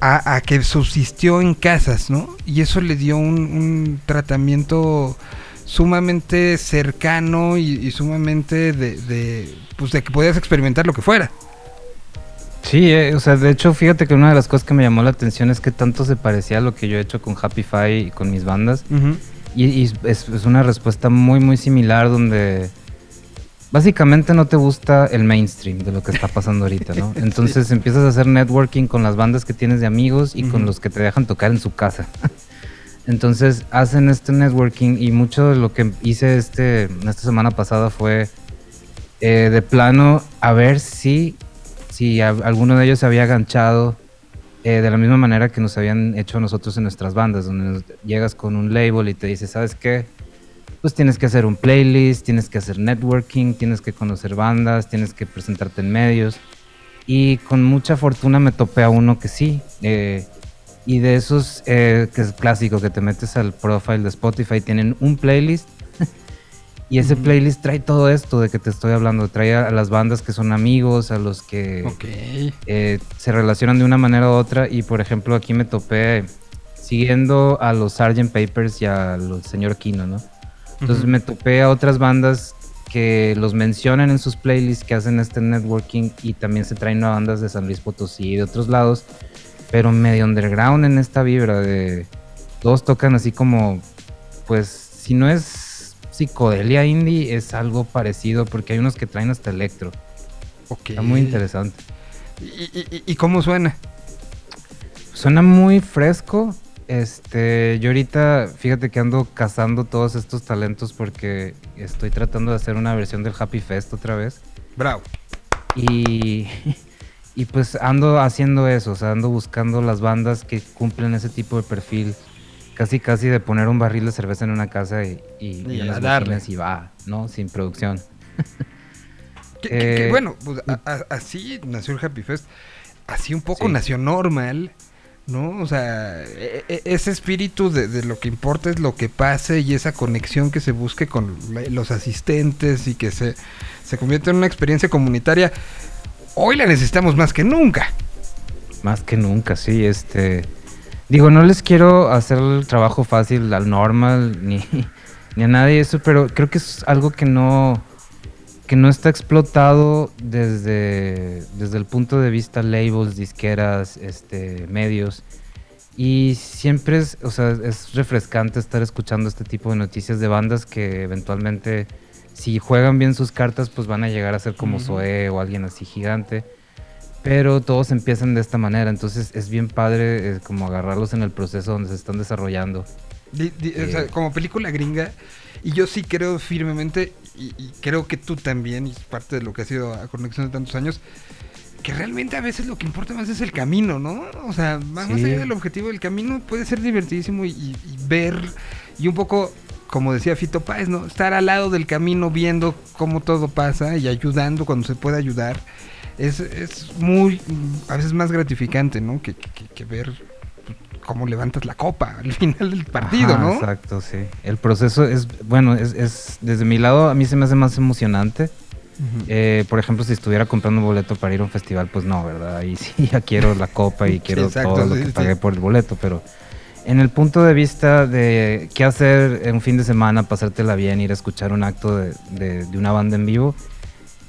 a, a que subsistió en casas, ¿no? Y eso le dio un, un tratamiento sumamente cercano y, y sumamente de, de, pues de que podías experimentar lo que fuera. Sí, eh, o sea, de hecho, fíjate que una de las cosas que me llamó la atención es que tanto se parecía a lo que yo he hecho con Happy Fi y con mis bandas. Y, y es, es una respuesta muy, muy similar donde básicamente no te gusta el mainstream de lo que está pasando ahorita, ¿no? <laughs> Entonces empiezas a hacer networking con las bandas que tienes de amigos y con los que te dejan tocar en su casa. <laughs> Entonces hacen este networking y mucho de lo que hice este, esta semana pasada fue eh, de plano a ver si, si a- alguno de ellos se había aganchado eh, de la misma manera que nos habían hecho nosotros en nuestras bandas, donde nos- llegas con un label y te dice, ¿sabes qué? Pues tienes que hacer un playlist, tienes que hacer networking, tienes que conocer bandas, tienes que presentarte en medios. Y con mucha fortuna me topé a uno que sí. eh, y de esos, eh, que es clásico, que te metes al profile de Spotify, tienen un playlist. <laughs> y ese playlist trae todo esto de que te estoy hablando. Trae a, las bandas que son amigos, a los que Ok. eh, se relacionan de una manera u otra. Y por ejemplo, aquí me topé siguiendo a los Sgt. Papers y a los señor Kino, ¿no? Entonces me topé a otras bandas que los mencionan en sus playlists, que hacen este networking y también se traen a bandas de San Luis Potosí y de otros lados, pero medio underground en esta vibra de todos tocan así como, pues si no es psicodelia indie, es algo parecido porque hay unos que traen hasta electro. Ok. Está muy interesante. ¿Y, y- y- y cómo suena? Suena muy fresco. Este, yo ahorita, fíjate que ando cazando todos estos talentos porque estoy tratando de hacer una versión del Happy Fest otra vez. Bravo. Y, <laughs> y pues ando haciendo eso, o sea, ando buscando las bandas que cumplen ese tipo de perfil. Casi, casi de poner un barril de cerveza en una casa y, y, a darle. y va, ¿no? Sin producción. Que, que- que, Eh, bueno, pues, a- a- así nació el Happy Fest. Así un poco Sí. nació normal, ¿no? O sea, e- e- ese espíritu de, de lo que importa es lo que pase y esa conexión que se busque con los asistentes y que se, se convierte en una experiencia comunitaria. Hoy la necesitamos más que nunca. Más que nunca, sí, este... Digo, no les quiero hacer el trabajo fácil al normal ni, <laughs> ni a nadie eso, pero creo que es algo que no que no está explotado desde, desde el punto de vista labels, disqueras, este, medios. Y siempre es, o sea, es refrescante estar escuchando este tipo de noticias de bandas que eventualmente, si juegan bien sus cartas, pues van a llegar a ser como Ujú. Zoé o alguien así gigante. Pero todos empiezan de esta manera, entonces es bien padre eh, como agarrarlos en el proceso donde se están desarrollando. Di- di- o sea, Eh. como película gringa. Y yo sí creo firmemente, y, creo que tú también, y es parte de lo que ha sido a conexión de tantos años, que realmente a veces lo que importa más es el camino, ¿no? O sea, más, allá del objetivo del camino puede ser divertidísimo y, ver y un poco, como decía Fito Páez, ¿no? Estar al lado del camino viendo cómo todo pasa y ayudando cuando se puede ayudar. Es, es muy, a veces más gratificante, ¿no? Que, que ver cómo levantas la copa al <laughs> final del partido, ¿no? Exacto, sí. El proceso es, bueno, es, es, desde mi lado a mí se me hace más emocionante. Eh, por ejemplo, si estuviera comprando un boleto para ir a un festival, pues no, ¿verdad? Ahí sí <laughs> ya quiero la copa y quiero todo lo que pagué por el boleto, pero en el punto de vista de qué hacer en un fin de semana, pasártela bien, ir a escuchar un acto de, de, una banda en vivo,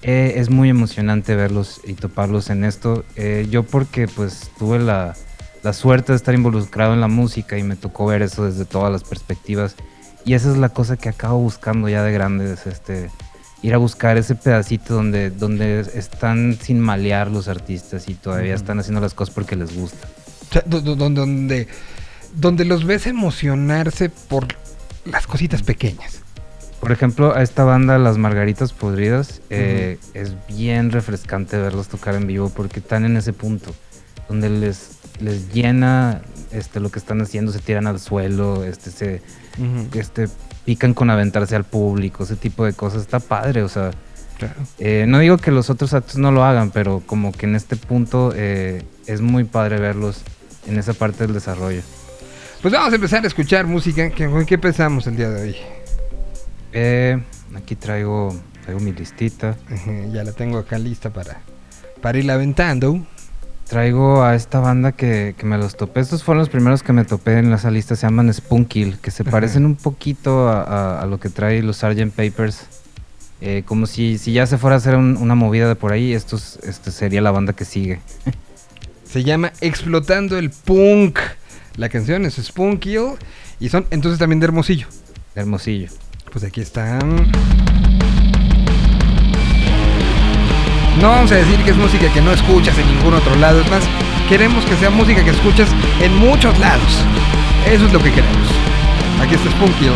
eh, es muy emocionante verlos y toparlos en esto. Eh, yo porque pues tuve la, la suerte de estar involucrado en la música y me tocó ver eso desde todas las perspectivas. Y esa es la cosa que acabo buscando ya de grande, es este, ir a buscar ese pedacito donde, donde están sin malear los artistas y todavía están haciendo las cosas porque les gusta. donde, donde los ves emocionarse por las cositas pequeñas. Por ejemplo, a esta banda, Las Margaritas Podridas, eh, es bien refrescante verlos tocar en vivo porque están en ese punto donde les les llena este, lo que están haciendo, se tiran al suelo, este, se este, pican con aventarse al público, ese tipo de cosas. Está padre, o sea. Eh, no digo que los otros actos no lo hagan, pero como que en este punto eh, es muy padre verlos en esa parte del desarrollo. Pues vamos a empezar a escuchar música. ¿Qué, qué pensamos el día de hoy? Eh, aquí traigo, traigo mi listita. ya la tengo acá lista para, para irla aventando traigo a esta banda que, me los topé. Estos fueron los primeros que me topé en esa lista. Se llaman Spunkill, que se parecen un poquito a, lo que trae los Sgt. Papers. Eh, como si, si ya se fuera a hacer una movida de por ahí, esto este sería la banda que sigue. <laughs> se llama Explotando el Punk. La canción es Spunkill y son entonces también de Hermosillo. De Hermosillo. Pues aquí están. No vamos a decir que es música que no escuchas en ningún otro lado, es más, queremos que sea música que escuchas en muchos lados. Eso es lo que queremos. Aquí está Spunky.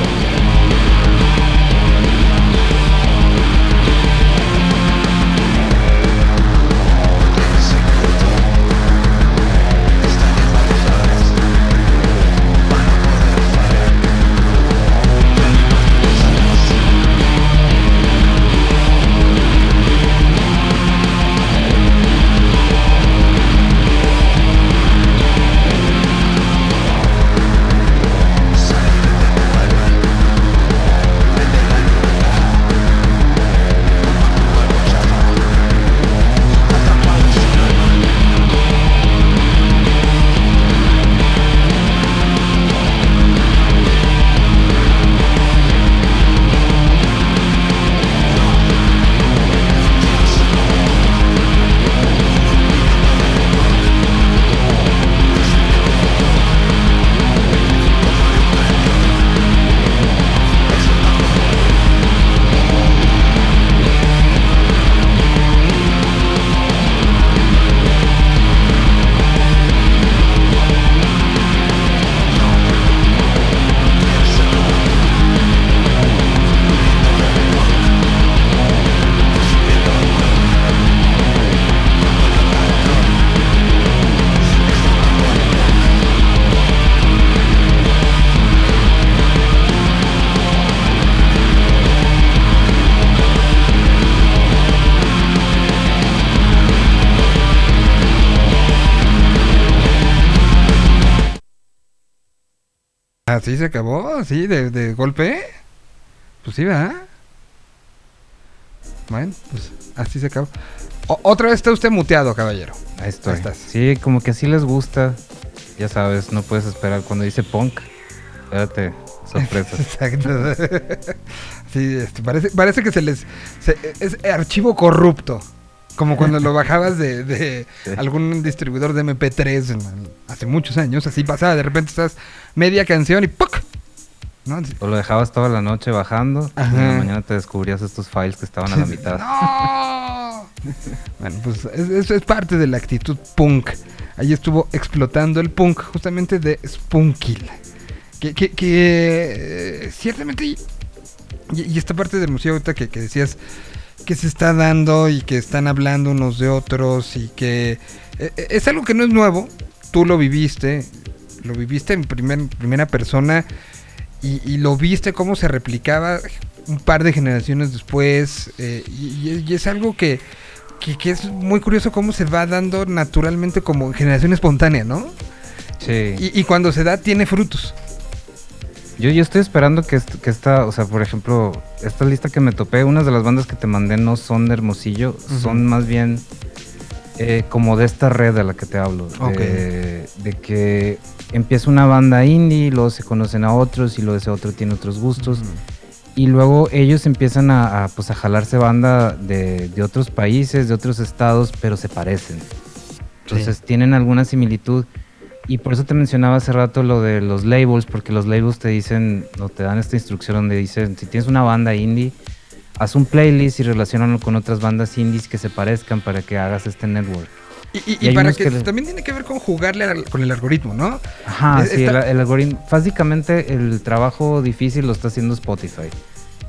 ¿Así se acabó? ¿Así de, golpe? Pues sí, ¿verdad? Bueno, pues así se acabó. otra vez está usted muteado, caballero. Ahí estoy. estás. Sí, como que así les gusta. Ya sabes, no puedes esperar cuando dice punk. Espérate, sorpresa. <laughs> Exacto. <laughs> sí, este, parece, parece que se les... es archivo corrupto. Como cuando lo <laughs> bajabas de, algún distribuidor de MP3 hace muchos años, así pasaba, de repente estás media canción y ¡puc! O lo dejabas toda la noche bajando y en la mañana te descubrías estos files que estaban a la mitad. <laughs> ¡No! bueno, pues eso es parte de la actitud punk. Ahí estuvo explotando el punk justamente de Spunkill. Que, que, que eh, ciertamente Y, esta parte del museo ahorita que, que decías que se está dando y que están hablando unos de otros y que eh, eh, es algo que no es nuevo, tú lo viviste, lo viviste en primer, primera persona y, lo viste cómo se replicaba un par de generaciones después eh, y, es algo que, que, es muy curioso cómo se va dando naturalmente como generación espontánea, ¿no? Sí. Y, cuando se da tiene frutos. Yo, yo estoy esperando que, que esta, o sea, por ejemplo, esta lista que me topé, unas de las bandas que te mandé no son de Hermosillo, son más bien eh, como de esta red de la que te hablo. De, que empieza una banda indie, luego se conocen a otros y luego ese otro tiene otros gustos. Y luego ellos empiezan a, pues, a jalarse banda de, otros países, de otros estados, pero se parecen. Entonces tienen alguna similitud. Y por eso te mencionaba hace rato lo de los labels, porque los labels te dicen, o te dan esta instrucción donde dicen, si tienes una banda indie, haz un playlist y relacionalo con otras bandas indies que se parezcan para que hagas este network. Y, para que, también tiene que ver con jugarle con el algoritmo, ¿no? Ajá, sí, el, algoritmo. Básicamente el trabajo difícil lo está haciendo Spotify.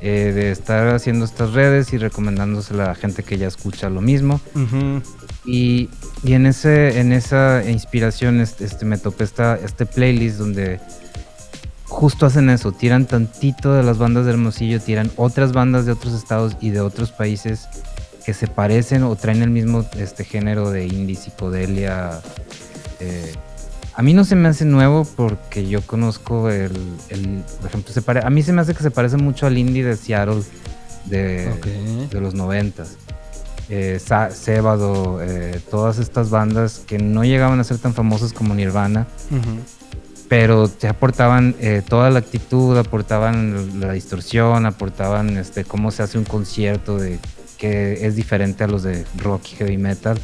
Eh, de estar haciendo estas redes y recomendándosela a la gente que ya escucha lo mismo. y, y, en ese en esa inspiración este, este me topé esta, este playlist donde justo hacen eso, tiran tantito de las bandas de Hermosillo, tiran otras bandas de otros estados y de otros países que se parecen o traen el mismo este género de indie, psicodelia. Eh, a mí no se me hace nuevo porque yo conozco el, por ejemplo, se a mí se me hace que se parece mucho al indie de Seattle de, de los noventas. Eh, eh, todas estas bandas que no llegaban a ser tan famosas como Nirvana, pero te aportaban eh, toda la actitud, aportaban la distorsión, aportaban este, cómo se hace un concierto de que es diferente a los de rock y heavy metal.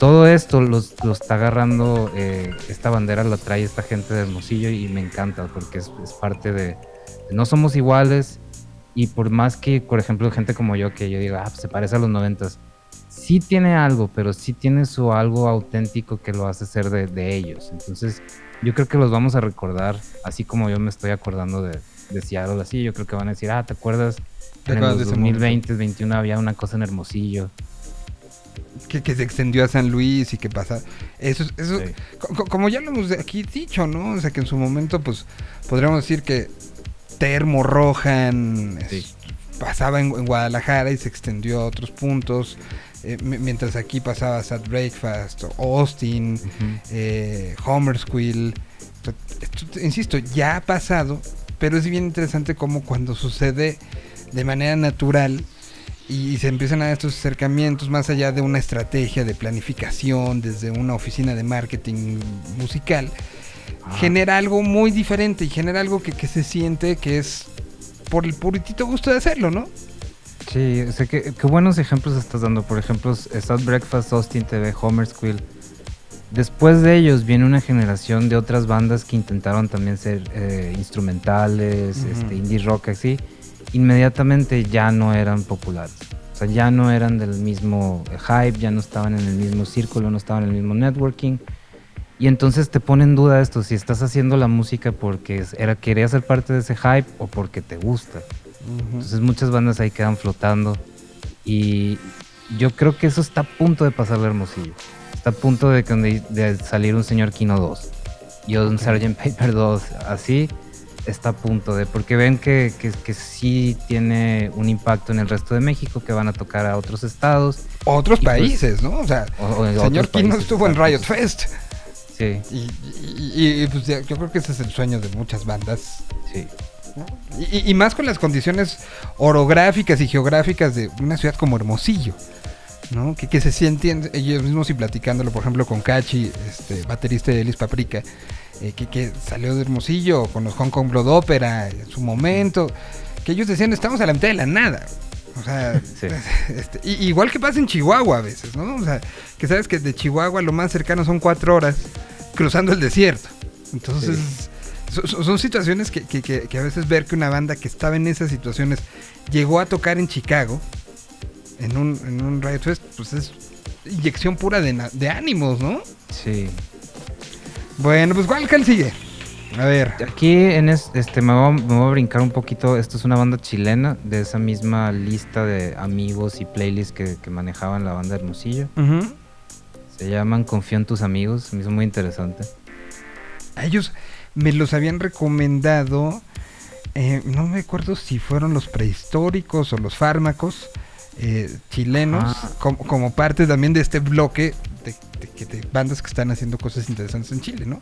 Todo esto lo está agarrando, eh, esta bandera la trae esta gente de Hermosillo y me encanta porque es, parte de, no somos iguales y por más que, por ejemplo, gente como yo que yo diga, ah, pues se parece a los noventas, sí tiene algo, pero sí tiene su algo auténtico que lo hace ser de, de ellos. Entonces, yo creo que los vamos a recordar, así como yo me estoy acordando de, de Seattle, así, yo creo que van a decir, ah, ¿te acuerdas? En el 2020, 2021 había una cosa en Hermosillo. Que, que, se extendió a San Luis y que pasa. Eso, eso como ya lo hemos aquí dicho, ¿no? O sea, que en su momento, pues, podríamos decir que Termo Rojan pasaba en, Guadalajara y se extendió a otros puntos. Eh, mientras aquí pasaba Sad Breakfast, Austin, eh, Homer Squill. insisto, ya ha pasado, pero es bien interesante como cuando sucede de manera natural y se empiezan a estos acercamientos más allá de una estrategia de planificación desde una oficina de marketing musical, genera algo muy diferente y genera algo que, que se siente que es por el puritito gusto de hacerlo, ¿no? Sí, o sea, qué, buenos ejemplos estás dando. Por ejemplo, South Breakfast, Austin TV, Homer Squill. Después de ellos viene una generación de otras bandas que intentaron también ser eh, instrumentales, este, indie rock, así. Inmediatamente ya no eran populares. O sea, ya no eran del mismo hype, ya no estaban en el mismo círculo, no estaban en el mismo networking. Y entonces te pone en duda esto, si estás haciendo la música porque era, querías ser parte de ese hype o porque te gusta. Entonces muchas bandas ahí quedan flotando. Y yo creo que eso está a punto de pasar Hermosillo. Está a punto de, de salir un señor Kino 2 y un Sgt. Paper 2. Así está a punto de, porque ven que, que, sí tiene un impacto en el resto de México, que van a tocar a otros estados. Otros pues países, ¿no? O sea, el señor Kino estuvo en Riot Fest. Sí. Y, pues yo creo que ese es el sueño de muchas bandas. Sí. Y, más con las condiciones orográficas y geográficas de una ciudad como Hermosillo, ¿no? Que, que se sienten ellos mismos y platicándolo, por ejemplo, con Cachi, este, baterista de Elis Paprika, eh, que, salió de Hermosillo con los Hong Kong Blood Opera en su momento, que ellos decían, estamos a la mitad de la nada. O sea, <laughs> <laughs> este, igual que pasa en Chihuahua a veces, ¿no? O sea, que sabes que de Chihuahua lo más cercano son cuatro horas cruzando el desierto. Entonces, son, situaciones que, a veces ver que una banda que estaba en esas situaciones llegó a tocar en Chicago, en un, en un Riot Fest, pues es inyección pura de, ánimos, ¿no? Sí. Bueno, pues ¿cuál, sigue? A ver. Aquí en este me voy, a, brincar un poquito. Esto es una banda chilena de esa misma lista de amigos y playlists que, manejaban la banda Hermosillo. Se llaman Confío en tus amigos. Me hizo muy interesante. A ellos me los habían recomendado. Eh, no me acuerdo si fueron los prehistóricos o los fármacos eh, chilenos, como, parte también de este bloque de, bandas que están haciendo cosas interesantes en Chile, ¿no?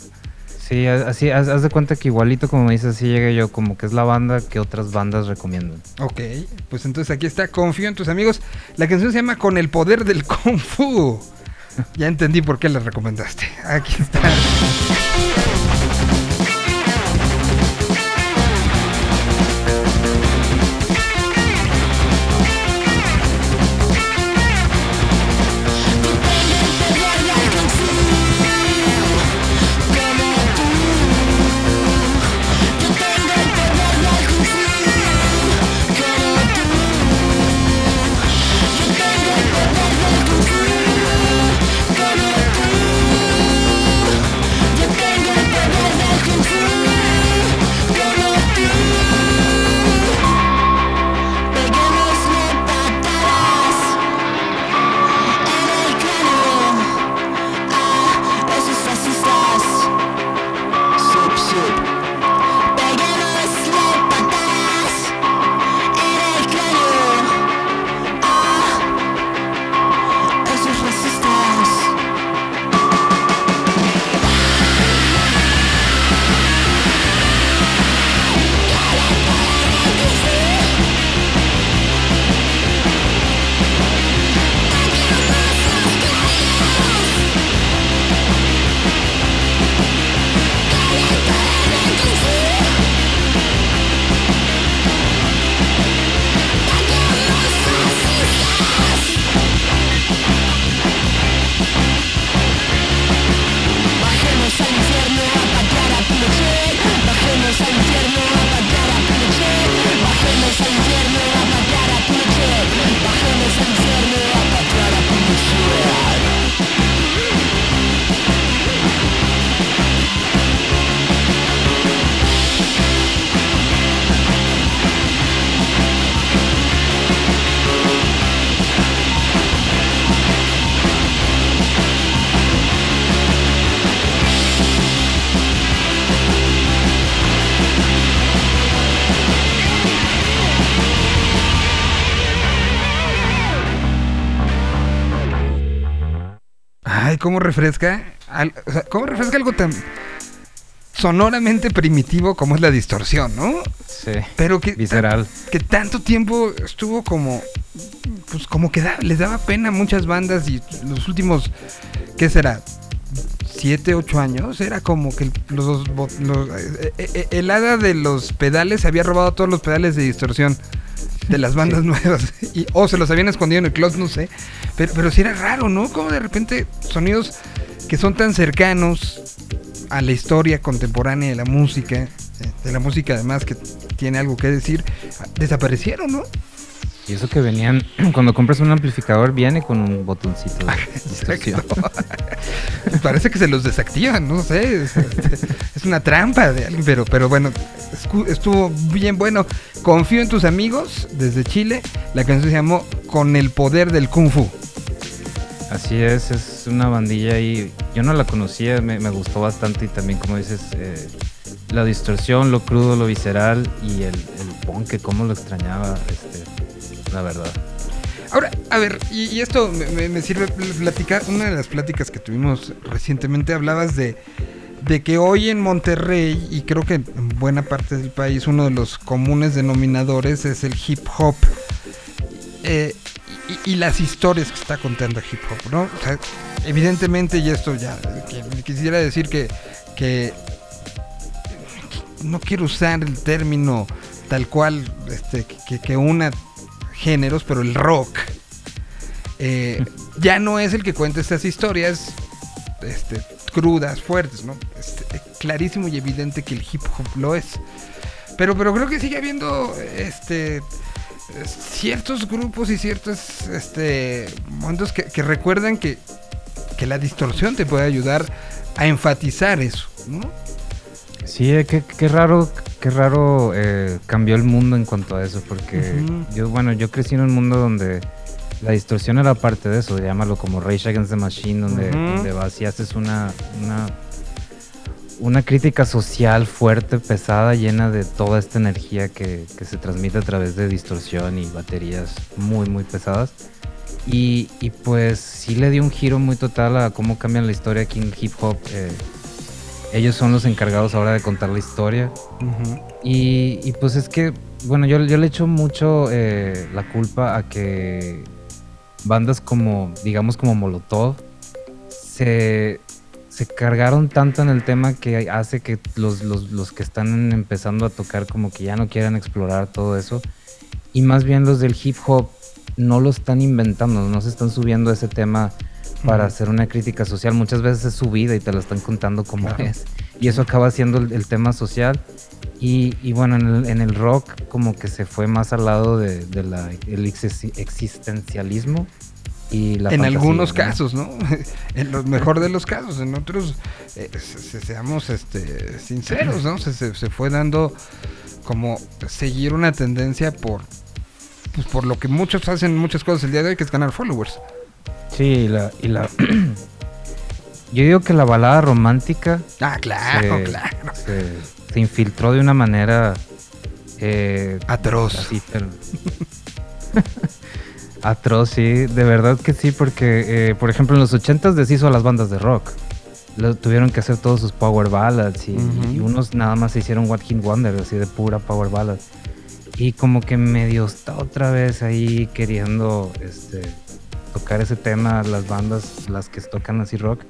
Sí, así, haz, de cuenta que igualito como me dices, así llegué yo, como que es la banda que otras bandas recomiendan. Ok, pues entonces aquí está, confío en tus amigos. La canción se llama Con el poder del Kung Fu. ya entendí por qué la recomendaste. Aquí está. Refresca, cómo refresca algo tan sonoramente primitivo como es la distorsión, ¿no? Sí. Pero que visceral. Que tanto tiempo estuvo como pues como que les daba pena a muchas bandas y los últimos ¿qué será? Siete, ocho años, era como que los, eh, eh, eh, el hada de los pedales había robado todos los pedales de distorsión de las bandas nuevas. Y, o se los habían escondido en el closet, no sé. Pero, pero sí era raro, ¿no? Como de repente sonidos que son tan cercanos a la historia contemporánea de la música, de la música además que tiene algo que decir, desaparecieron, ¿no? Y eso que venían, <clears throat> cuando compras un amplificador, viene con un botoncito de <laughs> distorsión. <laughs> Parece que se los desactivan, no sé. Es, una trampa de alguien, pero, pero bueno, estuvo bien bueno. Confío en tus amigos desde Chile. La canción se llamó Con el poder del Kung Fu. Así es, es una bandilla y yo no la conocía, me, gustó bastante y también como dices, eh, la distorsión, lo crudo, lo visceral y el, el punk, cómo lo extrañaba. Este, la verdad. Ahora, a ver, y, esto me, sirve platicar, una de las pláticas que tuvimos recientemente hablabas de, de que hoy en Monterrey, y creo que en buena parte del país, uno de los comunes denominadores es el hip hop. Eh, y, las historias que está contando hip hop, ¿no? O sea, evidentemente, y esto ya, quisiera decir que, que no quiero usar el término tal cual este, que, que una géneros, pero el rock eh, <laughs> ya no es el que cuenta estas historias este, crudas, fuertes, ¿no? Es eh, clarísimo y evidente que el hip hop lo es. Pero, pero creo que sigue habiendo este ciertos grupos y ciertos este, momentos que, recuerdan que, que, la distorsión te puede ayudar a enfatizar eso, ¿no? Sí, eh, qué, raro, qué raro eh, cambió el mundo en cuanto a eso, porque yo, bueno, yo crecí en un mundo donde la distorsión era parte de eso, llámalo como Rage Against the Machine, donde, vas y haces una, una, una, crítica social fuerte, pesada, llena de toda esta energía que, que, se transmite a través de distorsión y baterías muy, muy pesadas. Y, y, pues sí le dio un giro muy total a cómo cambian la historia aquí en hip hop. Eh, ellos son los encargados ahora de contar la historia. y, y, pues es que, bueno, yo, yo le echo mucho eh, la culpa a que bandas como, digamos, como Molotov, se, se cargaron tanto en el tema que hace que los, los, los, que están empezando a tocar como que ya no quieran explorar todo eso. Y más bien los del hip hop no lo están inventando, no se están subiendo a ese tema para hacer una crítica social. Muchas veces es su vida y te la están contando como es. Y eso acaba siendo el, tema social. Y, y bueno, en el, en el, rock como que se fue más al lado del de, la, el existencialismo. Y la en algunos casos, ¿no? <laughs> en lo mejor de los casos, en otros, eh, seamos este, sinceros, ¿no? Se, se, fue dando como seguir una tendencia por, pues por lo que muchos hacen muchas cosas el día de hoy, que es ganar followers. Sí, y la, y la <clears throat> yo digo que la balada romántica. Ah, claro, claro. Se, infiltró de una manera. Eh, Atroz. <laughs> Atroz, sí, de verdad que sí, porque, eh, por ejemplo, en los 80s deshizo a las bandas de rock. Lo, tuvieron que hacer todos sus power ballads y, unos nada más se hicieron What King Wonder, así de pura power ballad. Y como que medio está otra vez ahí queriendo este, tocar ese tema las bandas, las que tocan así rock.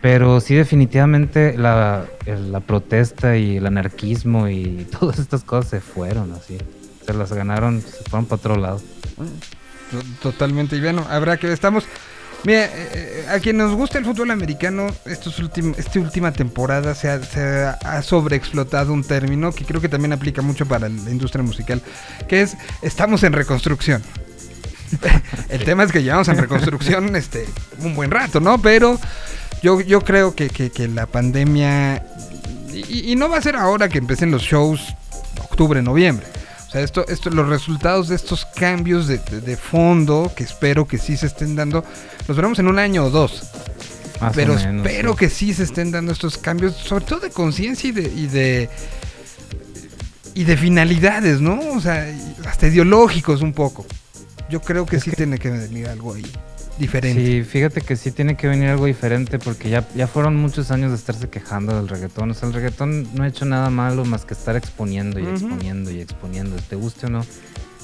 Pero sí, definitivamente la, la, protesta y el anarquismo y <laughs> todas estas cosas se fueron así. Se las ganaron, se fueron para otro lado. Totalmente. Y bueno, habrá que estamos. Mira, eh, eh, a quien nos gusta el fútbol americano, estos esta última temporada se ha, se ha, sobreexplotado un término que creo que también aplica mucho para la industria musical, que es estamos en reconstrucción. <laughs> el tema es que llevamos en reconstrucción este, un buen rato, ¿no? Pero yo, yo creo que, la pandemia. Y, no va a ser ahora que empiecen los shows octubre, noviembre. O sea, esto, esto, los resultados de estos cambios de, fondo, que espero que sí se estén dando, los veremos en un año o dos. Pero espero que sí se estén dando estos cambios, sobre todo de conciencia y de, y de y de finalidades, ¿no? O sea, hasta ideológicos un poco. Yo creo que sí tiene que venir algo ahí diferente. Sí, fíjate que sí tiene que venir algo diferente porque ya, ya fueron muchos años de estarse quejando del reggaetón. O sea, el reggaetón no ha hecho nada malo más que estar exponiendo y exponiendo y exponiendo, te guste o no.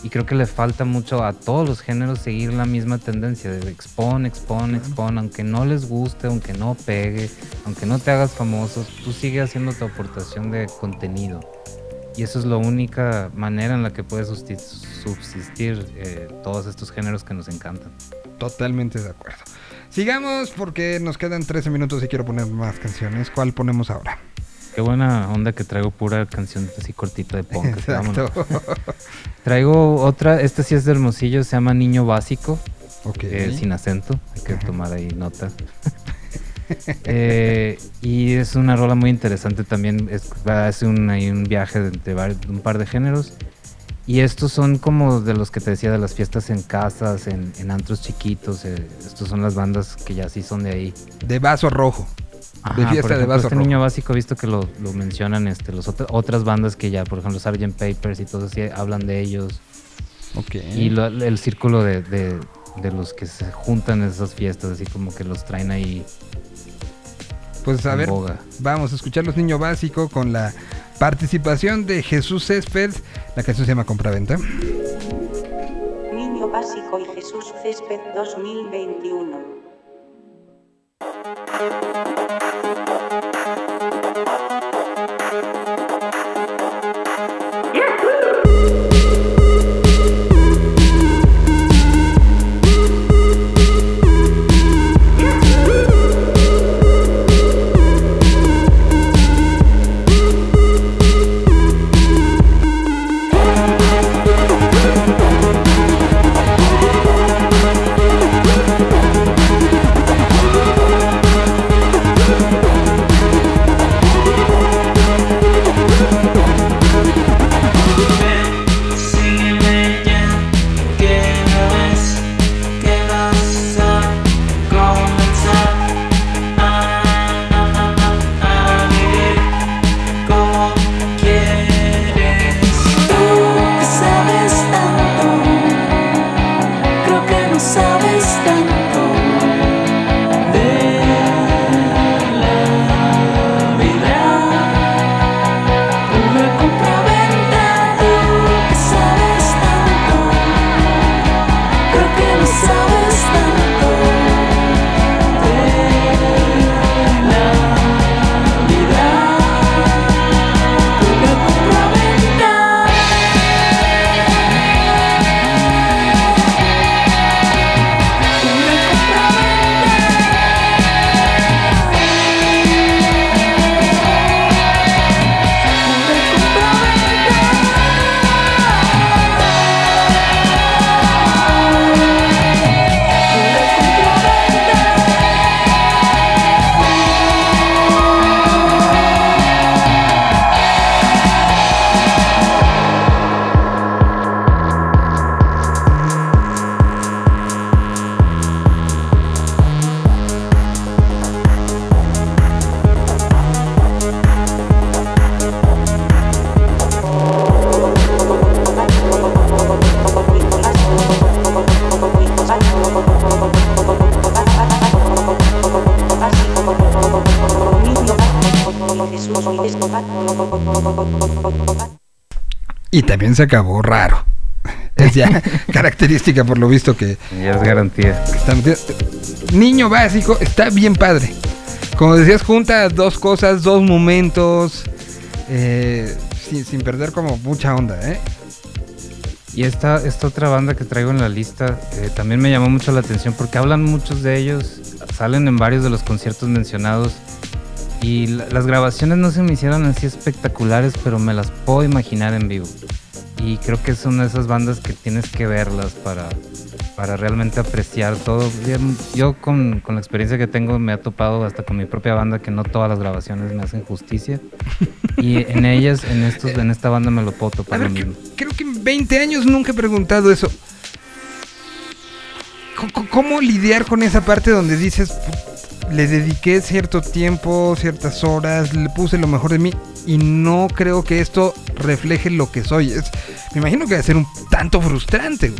Y creo que le falta mucho a todos los géneros seguir la misma tendencia de expon, expon, expon, aunque no les guste, aunque no pegue, aunque no te hagas famoso, tú sigue haciendo tu aportación de contenido. Y eso es la única manera en la que puedes subsistir eh, todos estos géneros que nos encantan. Totalmente de acuerdo. Sigamos porque nos quedan 13 minutos y quiero poner más canciones. ¿Cuál ponemos ahora? Qué buena onda que traigo pura canción así cortita de punk. <laughs> traigo otra, esta sí es de Hermosillo, se llama Niño Básico. Okay. sin acento, hay que tomar ahí nota. <laughs> Eh, y es una rola muy interesante también. Es, hace un, un viaje de, un par de géneros. Y estos son como de los que te decía, de las fiestas en casas, en, antros chiquitos. Eh, estos son las bandas que ya sí son de ahí. De vaso rojo. de fiesta de vaso este niño básico, visto que lo, mencionan este, los otras bandas que ya, por ejemplo, Sgt. Papers y todo así, hablan de ellos. Y el círculo de, de, de, los que se juntan en esas fiestas, así como que los traen ahí pues a ver, vamos a escuchar los niños básicos con la participación de Jesús Césped. La canción se llama Compraventa. Niño básico y Jesús Césped 2021. Se acabó raro. <laughs> Es ya característica por lo visto que... Ya es garantía. Niño básico, está bien padre. Como decías, junta dos cosas, dos momentos, eh, sin, perder como mucha onda, ¿eh? Y esta, esta otra banda que traigo en la lista eh, también me llamó mucho la atención porque hablan muchos de ellos, salen en varios de los conciertos mencionados y las grabaciones no se me hicieron así espectaculares, pero me las puedo imaginar en vivo. Y creo que son esas bandas que tienes que verlas para, para realmente apreciar todo. Yo con, con, la experiencia que tengo me ha topado hasta con mi propia banda que no todas las grabaciones me hacen justicia. <laughs> Y en ellas, en estos, en esta banda me lo puedo topar lo mismo. Creo que en 20 años nunca he preguntado eso. ¿Cómo, lidiar con esa parte donde dices, le dediqué cierto tiempo, ciertas horas, le puse lo mejor de mí y no creo que esto refleje lo que soy. Es, me imagino que va a ser un tanto frustrante.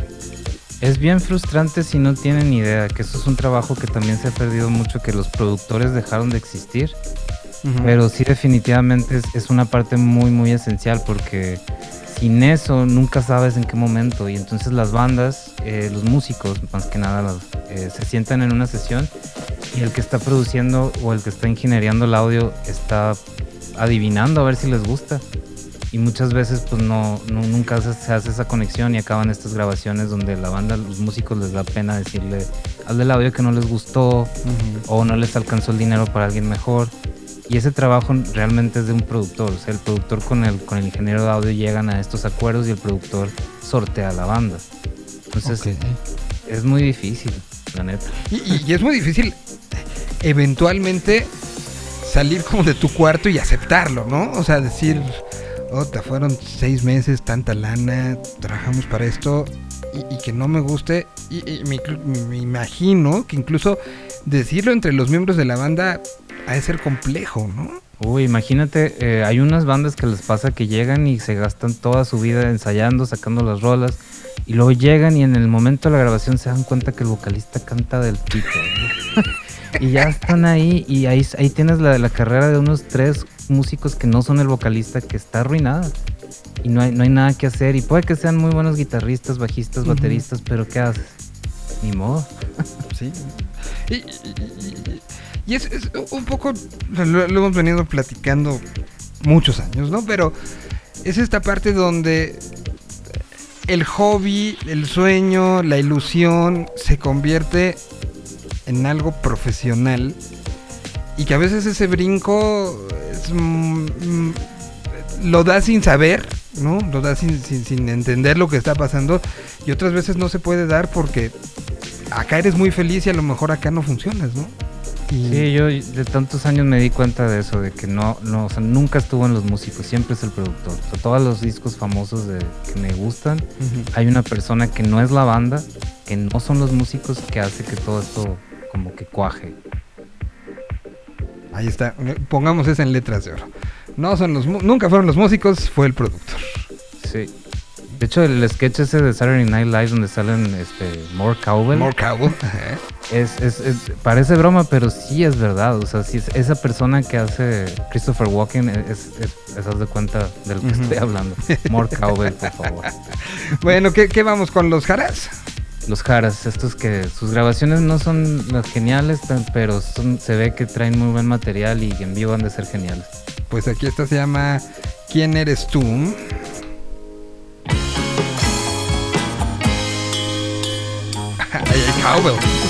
Es bien frustrante si no tienen idea, que eso es un trabajo que también se ha perdido mucho, que los productores dejaron de existir. Pero sí definitivamente es, es, una parte muy, muy esencial porque sin eso nunca sabes en qué momento y entonces las bandas, eh, los músicos más que nada, eh, se sientan en una sesión y el que está produciendo o el que está ingeniando el audio está adivinando a ver si les gusta y muchas veces pues no, nunca se, hace esa conexión y acaban estas grabaciones donde la banda, los músicos les da pena decirle al del audio que no les gustó o no les alcanzó el dinero para alguien mejor y ese trabajo realmente es de un productor. O sea, el productor con el, con el ingeniero de audio llegan a estos acuerdos y el productor sortea la banda. Entonces, es muy difícil, la neta. Y, es muy difícil eventualmente salir como de tu cuarto y aceptarlo, ¿no? O sea, decir, te fueron seis meses, tanta lana, trabajamos para esto y, que no me guste. Y, me, imagino que incluso decirlo entre los miembros de la banda ha de ser complejo, ¿no? Uy, imagínate, eh, hay unas bandas que les pasa que llegan y se gastan toda su vida ensayando, sacando las rolas, y luego llegan y en el momento de la grabación se dan cuenta que el vocalista canta del pito. <laughs> y ya están ahí, y ahí, ahí tienes la, la carrera de unos tres músicos que no son el vocalista, que está arruinada. Y no hay, no hay nada que hacer, y puede que sean muy buenos guitarristas, bajistas, bateristas, pero ¿qué haces? Ni modo. sí. y, y es, un poco, lo, hemos venido platicando muchos años, ¿no? Pero es esta parte donde el hobby, el sueño, la ilusión se convierte en algo profesional y que a veces ese brinco mm, mm, lo da sin saber, ¿no? Lo da sin, sin, entender lo que está pasando y otras veces no se puede dar porque acá eres muy feliz y a lo mejor acá no funcionas, ¿no? Sí, yo de tantos años me di cuenta de eso, de que no, no, o sea, nunca estuvo en los músicos, siempre es el productor. todos los discos famosos de, que me gustan, hay una persona que no es la banda, que no son los músicos, que hace que todo esto como que cuaje. Ahí está, pongamos eso en letras de oro. No son los, nunca fueron los músicos, fue el productor. Sí. De hecho, el sketch ese de Saturday Night Live donde salen este, More Cowbell. More Cowbell. <laughs> Es, es, parece broma, pero sí es verdad. O sea, si es esa persona que hace Christopher Walken es, es, de cuenta de lo que estoy hablando. More Cowbell, por favor. <laughs> Bueno, ¿qué, ¿qué, vamos con los Jaras? Los Jaras, estos que sus grabaciones no son las geniales, pero se ve que traen muy buen material y en vivo han de ser geniales. Pues aquí esta se llama ¿Quién eres tú? <laughs> Cowbell.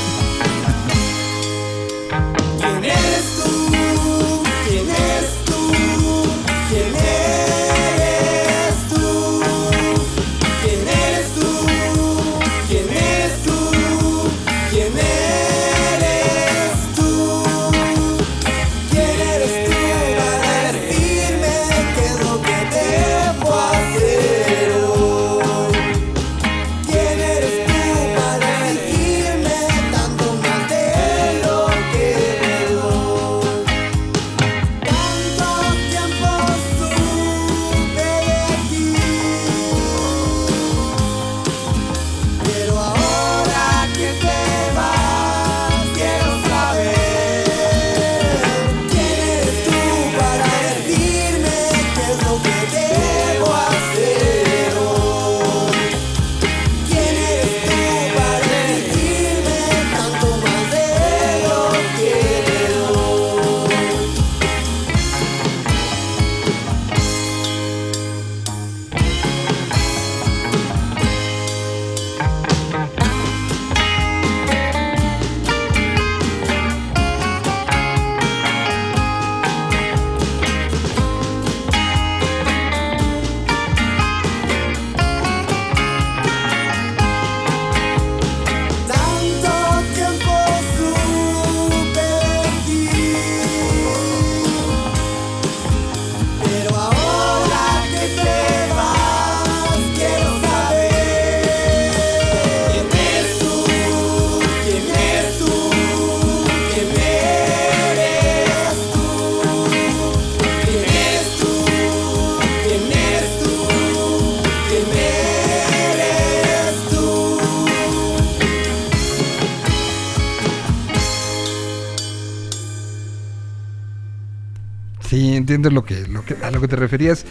Que, a lo que te referías.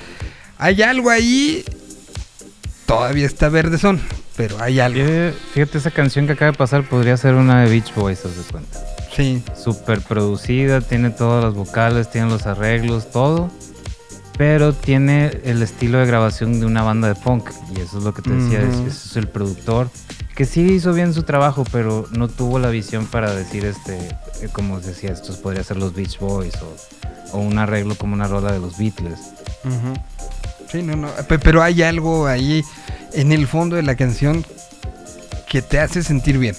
Hay algo ahí. Todavía está verde son, pero hay algo. Fíjate, fíjate, esa canción que acaba de pasar podría ser una de Beach Boys, haz de cuenta. Sí. Súper producida, tiene todas las vocales, tiene los arreglos, todo. Pero tiene el estilo de grabación de una banda de punk. Y eso es lo que te decía, es, Ujú. ese es el productor. Que sí hizo bien su trabajo, pero no tuvo la visión para decir, este, eh, como decía, estos podría ser los Beach Boys o, o un arreglo como una rola de los Beatles. Ujú. Sí, no, no. pe- Pero hay algo ahí en el fondo de la canción que te hace sentir bien.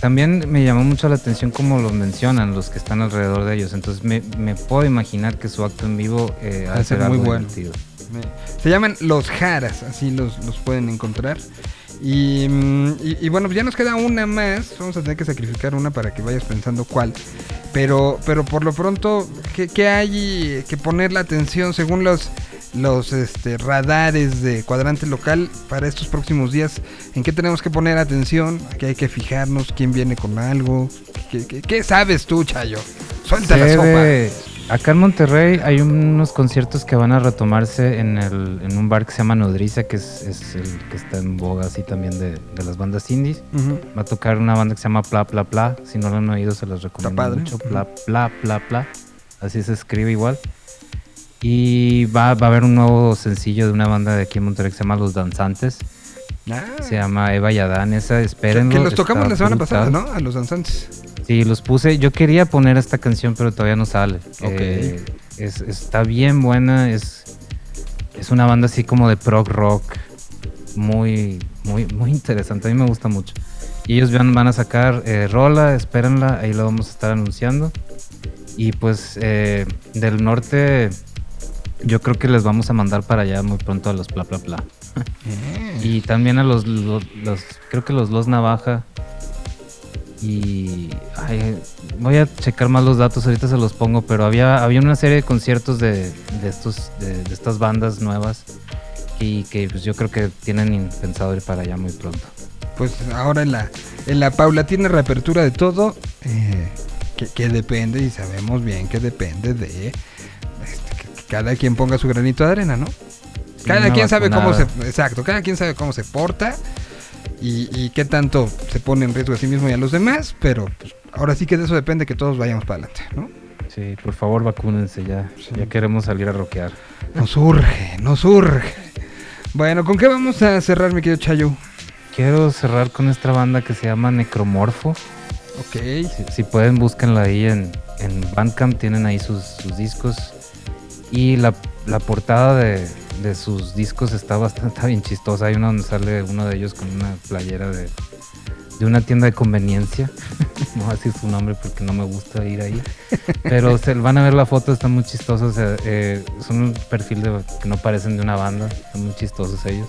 También me llamó mucho la atención cómo lo mencionan los que están alrededor de ellos. Entonces me, me puedo imaginar que su acto en vivo eh, ha Ha de de ser ser muy algo bueno. divertido. Se llaman los Jaras, así los, los pueden encontrar. Y, mm, y- y bueno, ya nos queda una más. Vamos a tener que sacrificar una para que vayas pensando cuál. Pero, pero por lo pronto, ¿qué, qué hay que poner la atención según los, los este, radares de cuadrante local para estos próximos días? ¿En qué tenemos que poner atención? ¿A ¿Qué hay que fijarnos? ¿Quién viene con algo? ¿Qué, qué- qué sabes tú, Chayo? Suelta la sopa. ve- Acá en Monterrey hay unos conciertos que van a retomarse en, el, en un bar que se llama Nodriza, que es, es el que está en boga así también de, de las bandas indies. Va a tocar una banda que se llama Pla Pla Pla. Si no lo han oído, se los recomiendo padre. mucho. Pla Pla Pla Pla. Así se escribe igual. Y va, va a haber un nuevo sencillo de una banda de aquí en Monterrey que se llama Los Danzantes. Ah. Se llama Eva Yadán. Esa, Que espérenlo. los tocamos la semana brutal. pasada, ¿no? A los danzantes. Sí, los puse. Yo quería poner esta canción, pero todavía no sale. Ok. Eh, es- está bien buena. Es, es una banda así como de prog rock. Muy, muy, muy interesante. A mí me gusta mucho. Y ellos van, van a sacar eh, rola, espérenla. Ahí la vamos a estar anunciando. Y pues eh, del norte, yo creo que les vamos a mandar para allá muy pronto a los Pla Pla Pla. <laughs> Y también a los, los, los- creo que los Los Navaja. Y ay, voy a checar más los datos, ahorita se los pongo, pero había, había una serie de conciertos de, de estos, de, de estas bandas nuevas y que pues, yo creo que tienen pensado ir para allá muy pronto. Pues ahora en la, en la paulatina reapertura de todo, eh, que, que depende, y sabemos bien que depende de este, que, que cada quien ponga su granito de arena, ¿no? Cada quien sabe cómo se. vacunada. Exacto, cada quien sabe cómo se porta y, y qué tanto se pone en riesgo a sí mismo y a los demás, pero pues, ahora sí que de eso depende que todos vayamos para adelante, ¿no? Sí, por favor vacúnense ya, ya queremos salir a rockear. Nos urge, nos urge. Bueno, ¿con qué vamos a cerrar, mi querido Chayo? Quiero cerrar con esta banda que se llama Necromorfo. Ok. Si, si pueden, búsquenla ahí en, en Bandcamp, tienen ahí sus, sus discos. Y la, la portada de, de sus discos está bastante <laughs> está bien chistosa. Hay uno donde sale uno de ellos con una playera de, de una tienda de conveniencia. <laughs> no voy a decir su nombre porque no me gusta ir ahí. <laughs> Pero se van a ver la foto, están muy chistosos. eh, eh, son un perfil de, que no parecen de una banda, están muy chistosos ellos.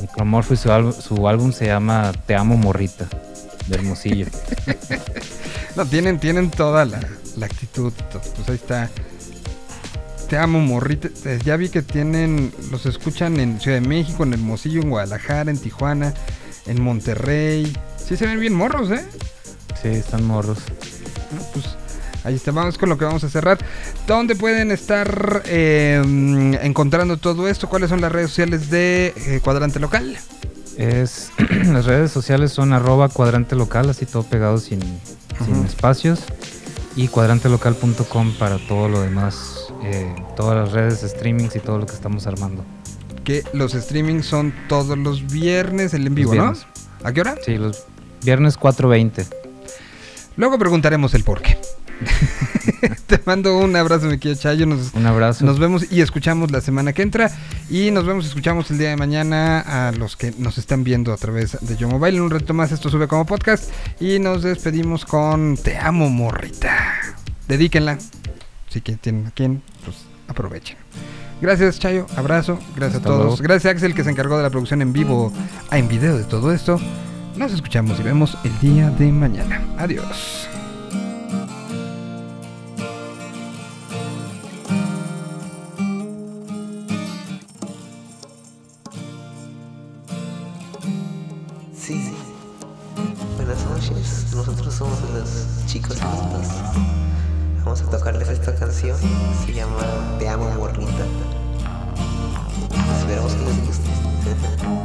Necromorfo y su, álbum- su álbum se llama Te amo morrita, de Hermosillo. No, tienen, tienen toda la, la actitud. Pues ahí está. Te amo, morrita. Eh, Ya vi que tienen, los escuchan en Ciudad de México, en Hermosillo, en Guadalajara, en Tijuana, en Monterrey. Sí se ven bien morros, ¿eh? Sí, están morros. Ah, Pues ahí está, vamos con lo que vamos a cerrar. ¿Dónde pueden estar eh, mm, encontrando todo esto? ¿Cuáles son las redes sociales de eh, Cuadrante Local? Es, <clears throat> las redes sociales son arroba cuadrante local, así todo pegado sin, sin espacios. Y cuadrantelocal.com para todo lo demás, eh, todas las redes, streamings y todo lo que estamos armando. Que los streamings son todos los viernes, el en vivo, ¿no? ¿A qué hora? Sí, los viernes 4.20. Luego preguntaremos el por qué. <laughs> Te mando un abrazo, mi querido Chayo. Nos, Un abrazo. nos vemos y escuchamos la semana que entra. Y nos vemos y escuchamos el día de mañana a los que nos están viendo a través de Yo Mobile. En un reto más, esto sube como podcast. Y nos despedimos con Te amo, morrita. Dedíquenla. Que tienen a quien, pues aprovechen. Gracias, Chayo. Abrazo. Gracias Hasta a todos. luego. Gracias, Axel, que se encargó de la producción en vivo, en video de todo esto. Nos escuchamos y vemos el día de mañana. Adiós. Sí, buenas noches. Nosotros somos los chicos esta canción. Se llama Te amo, morrita. Esperamos que les guste. <laughs>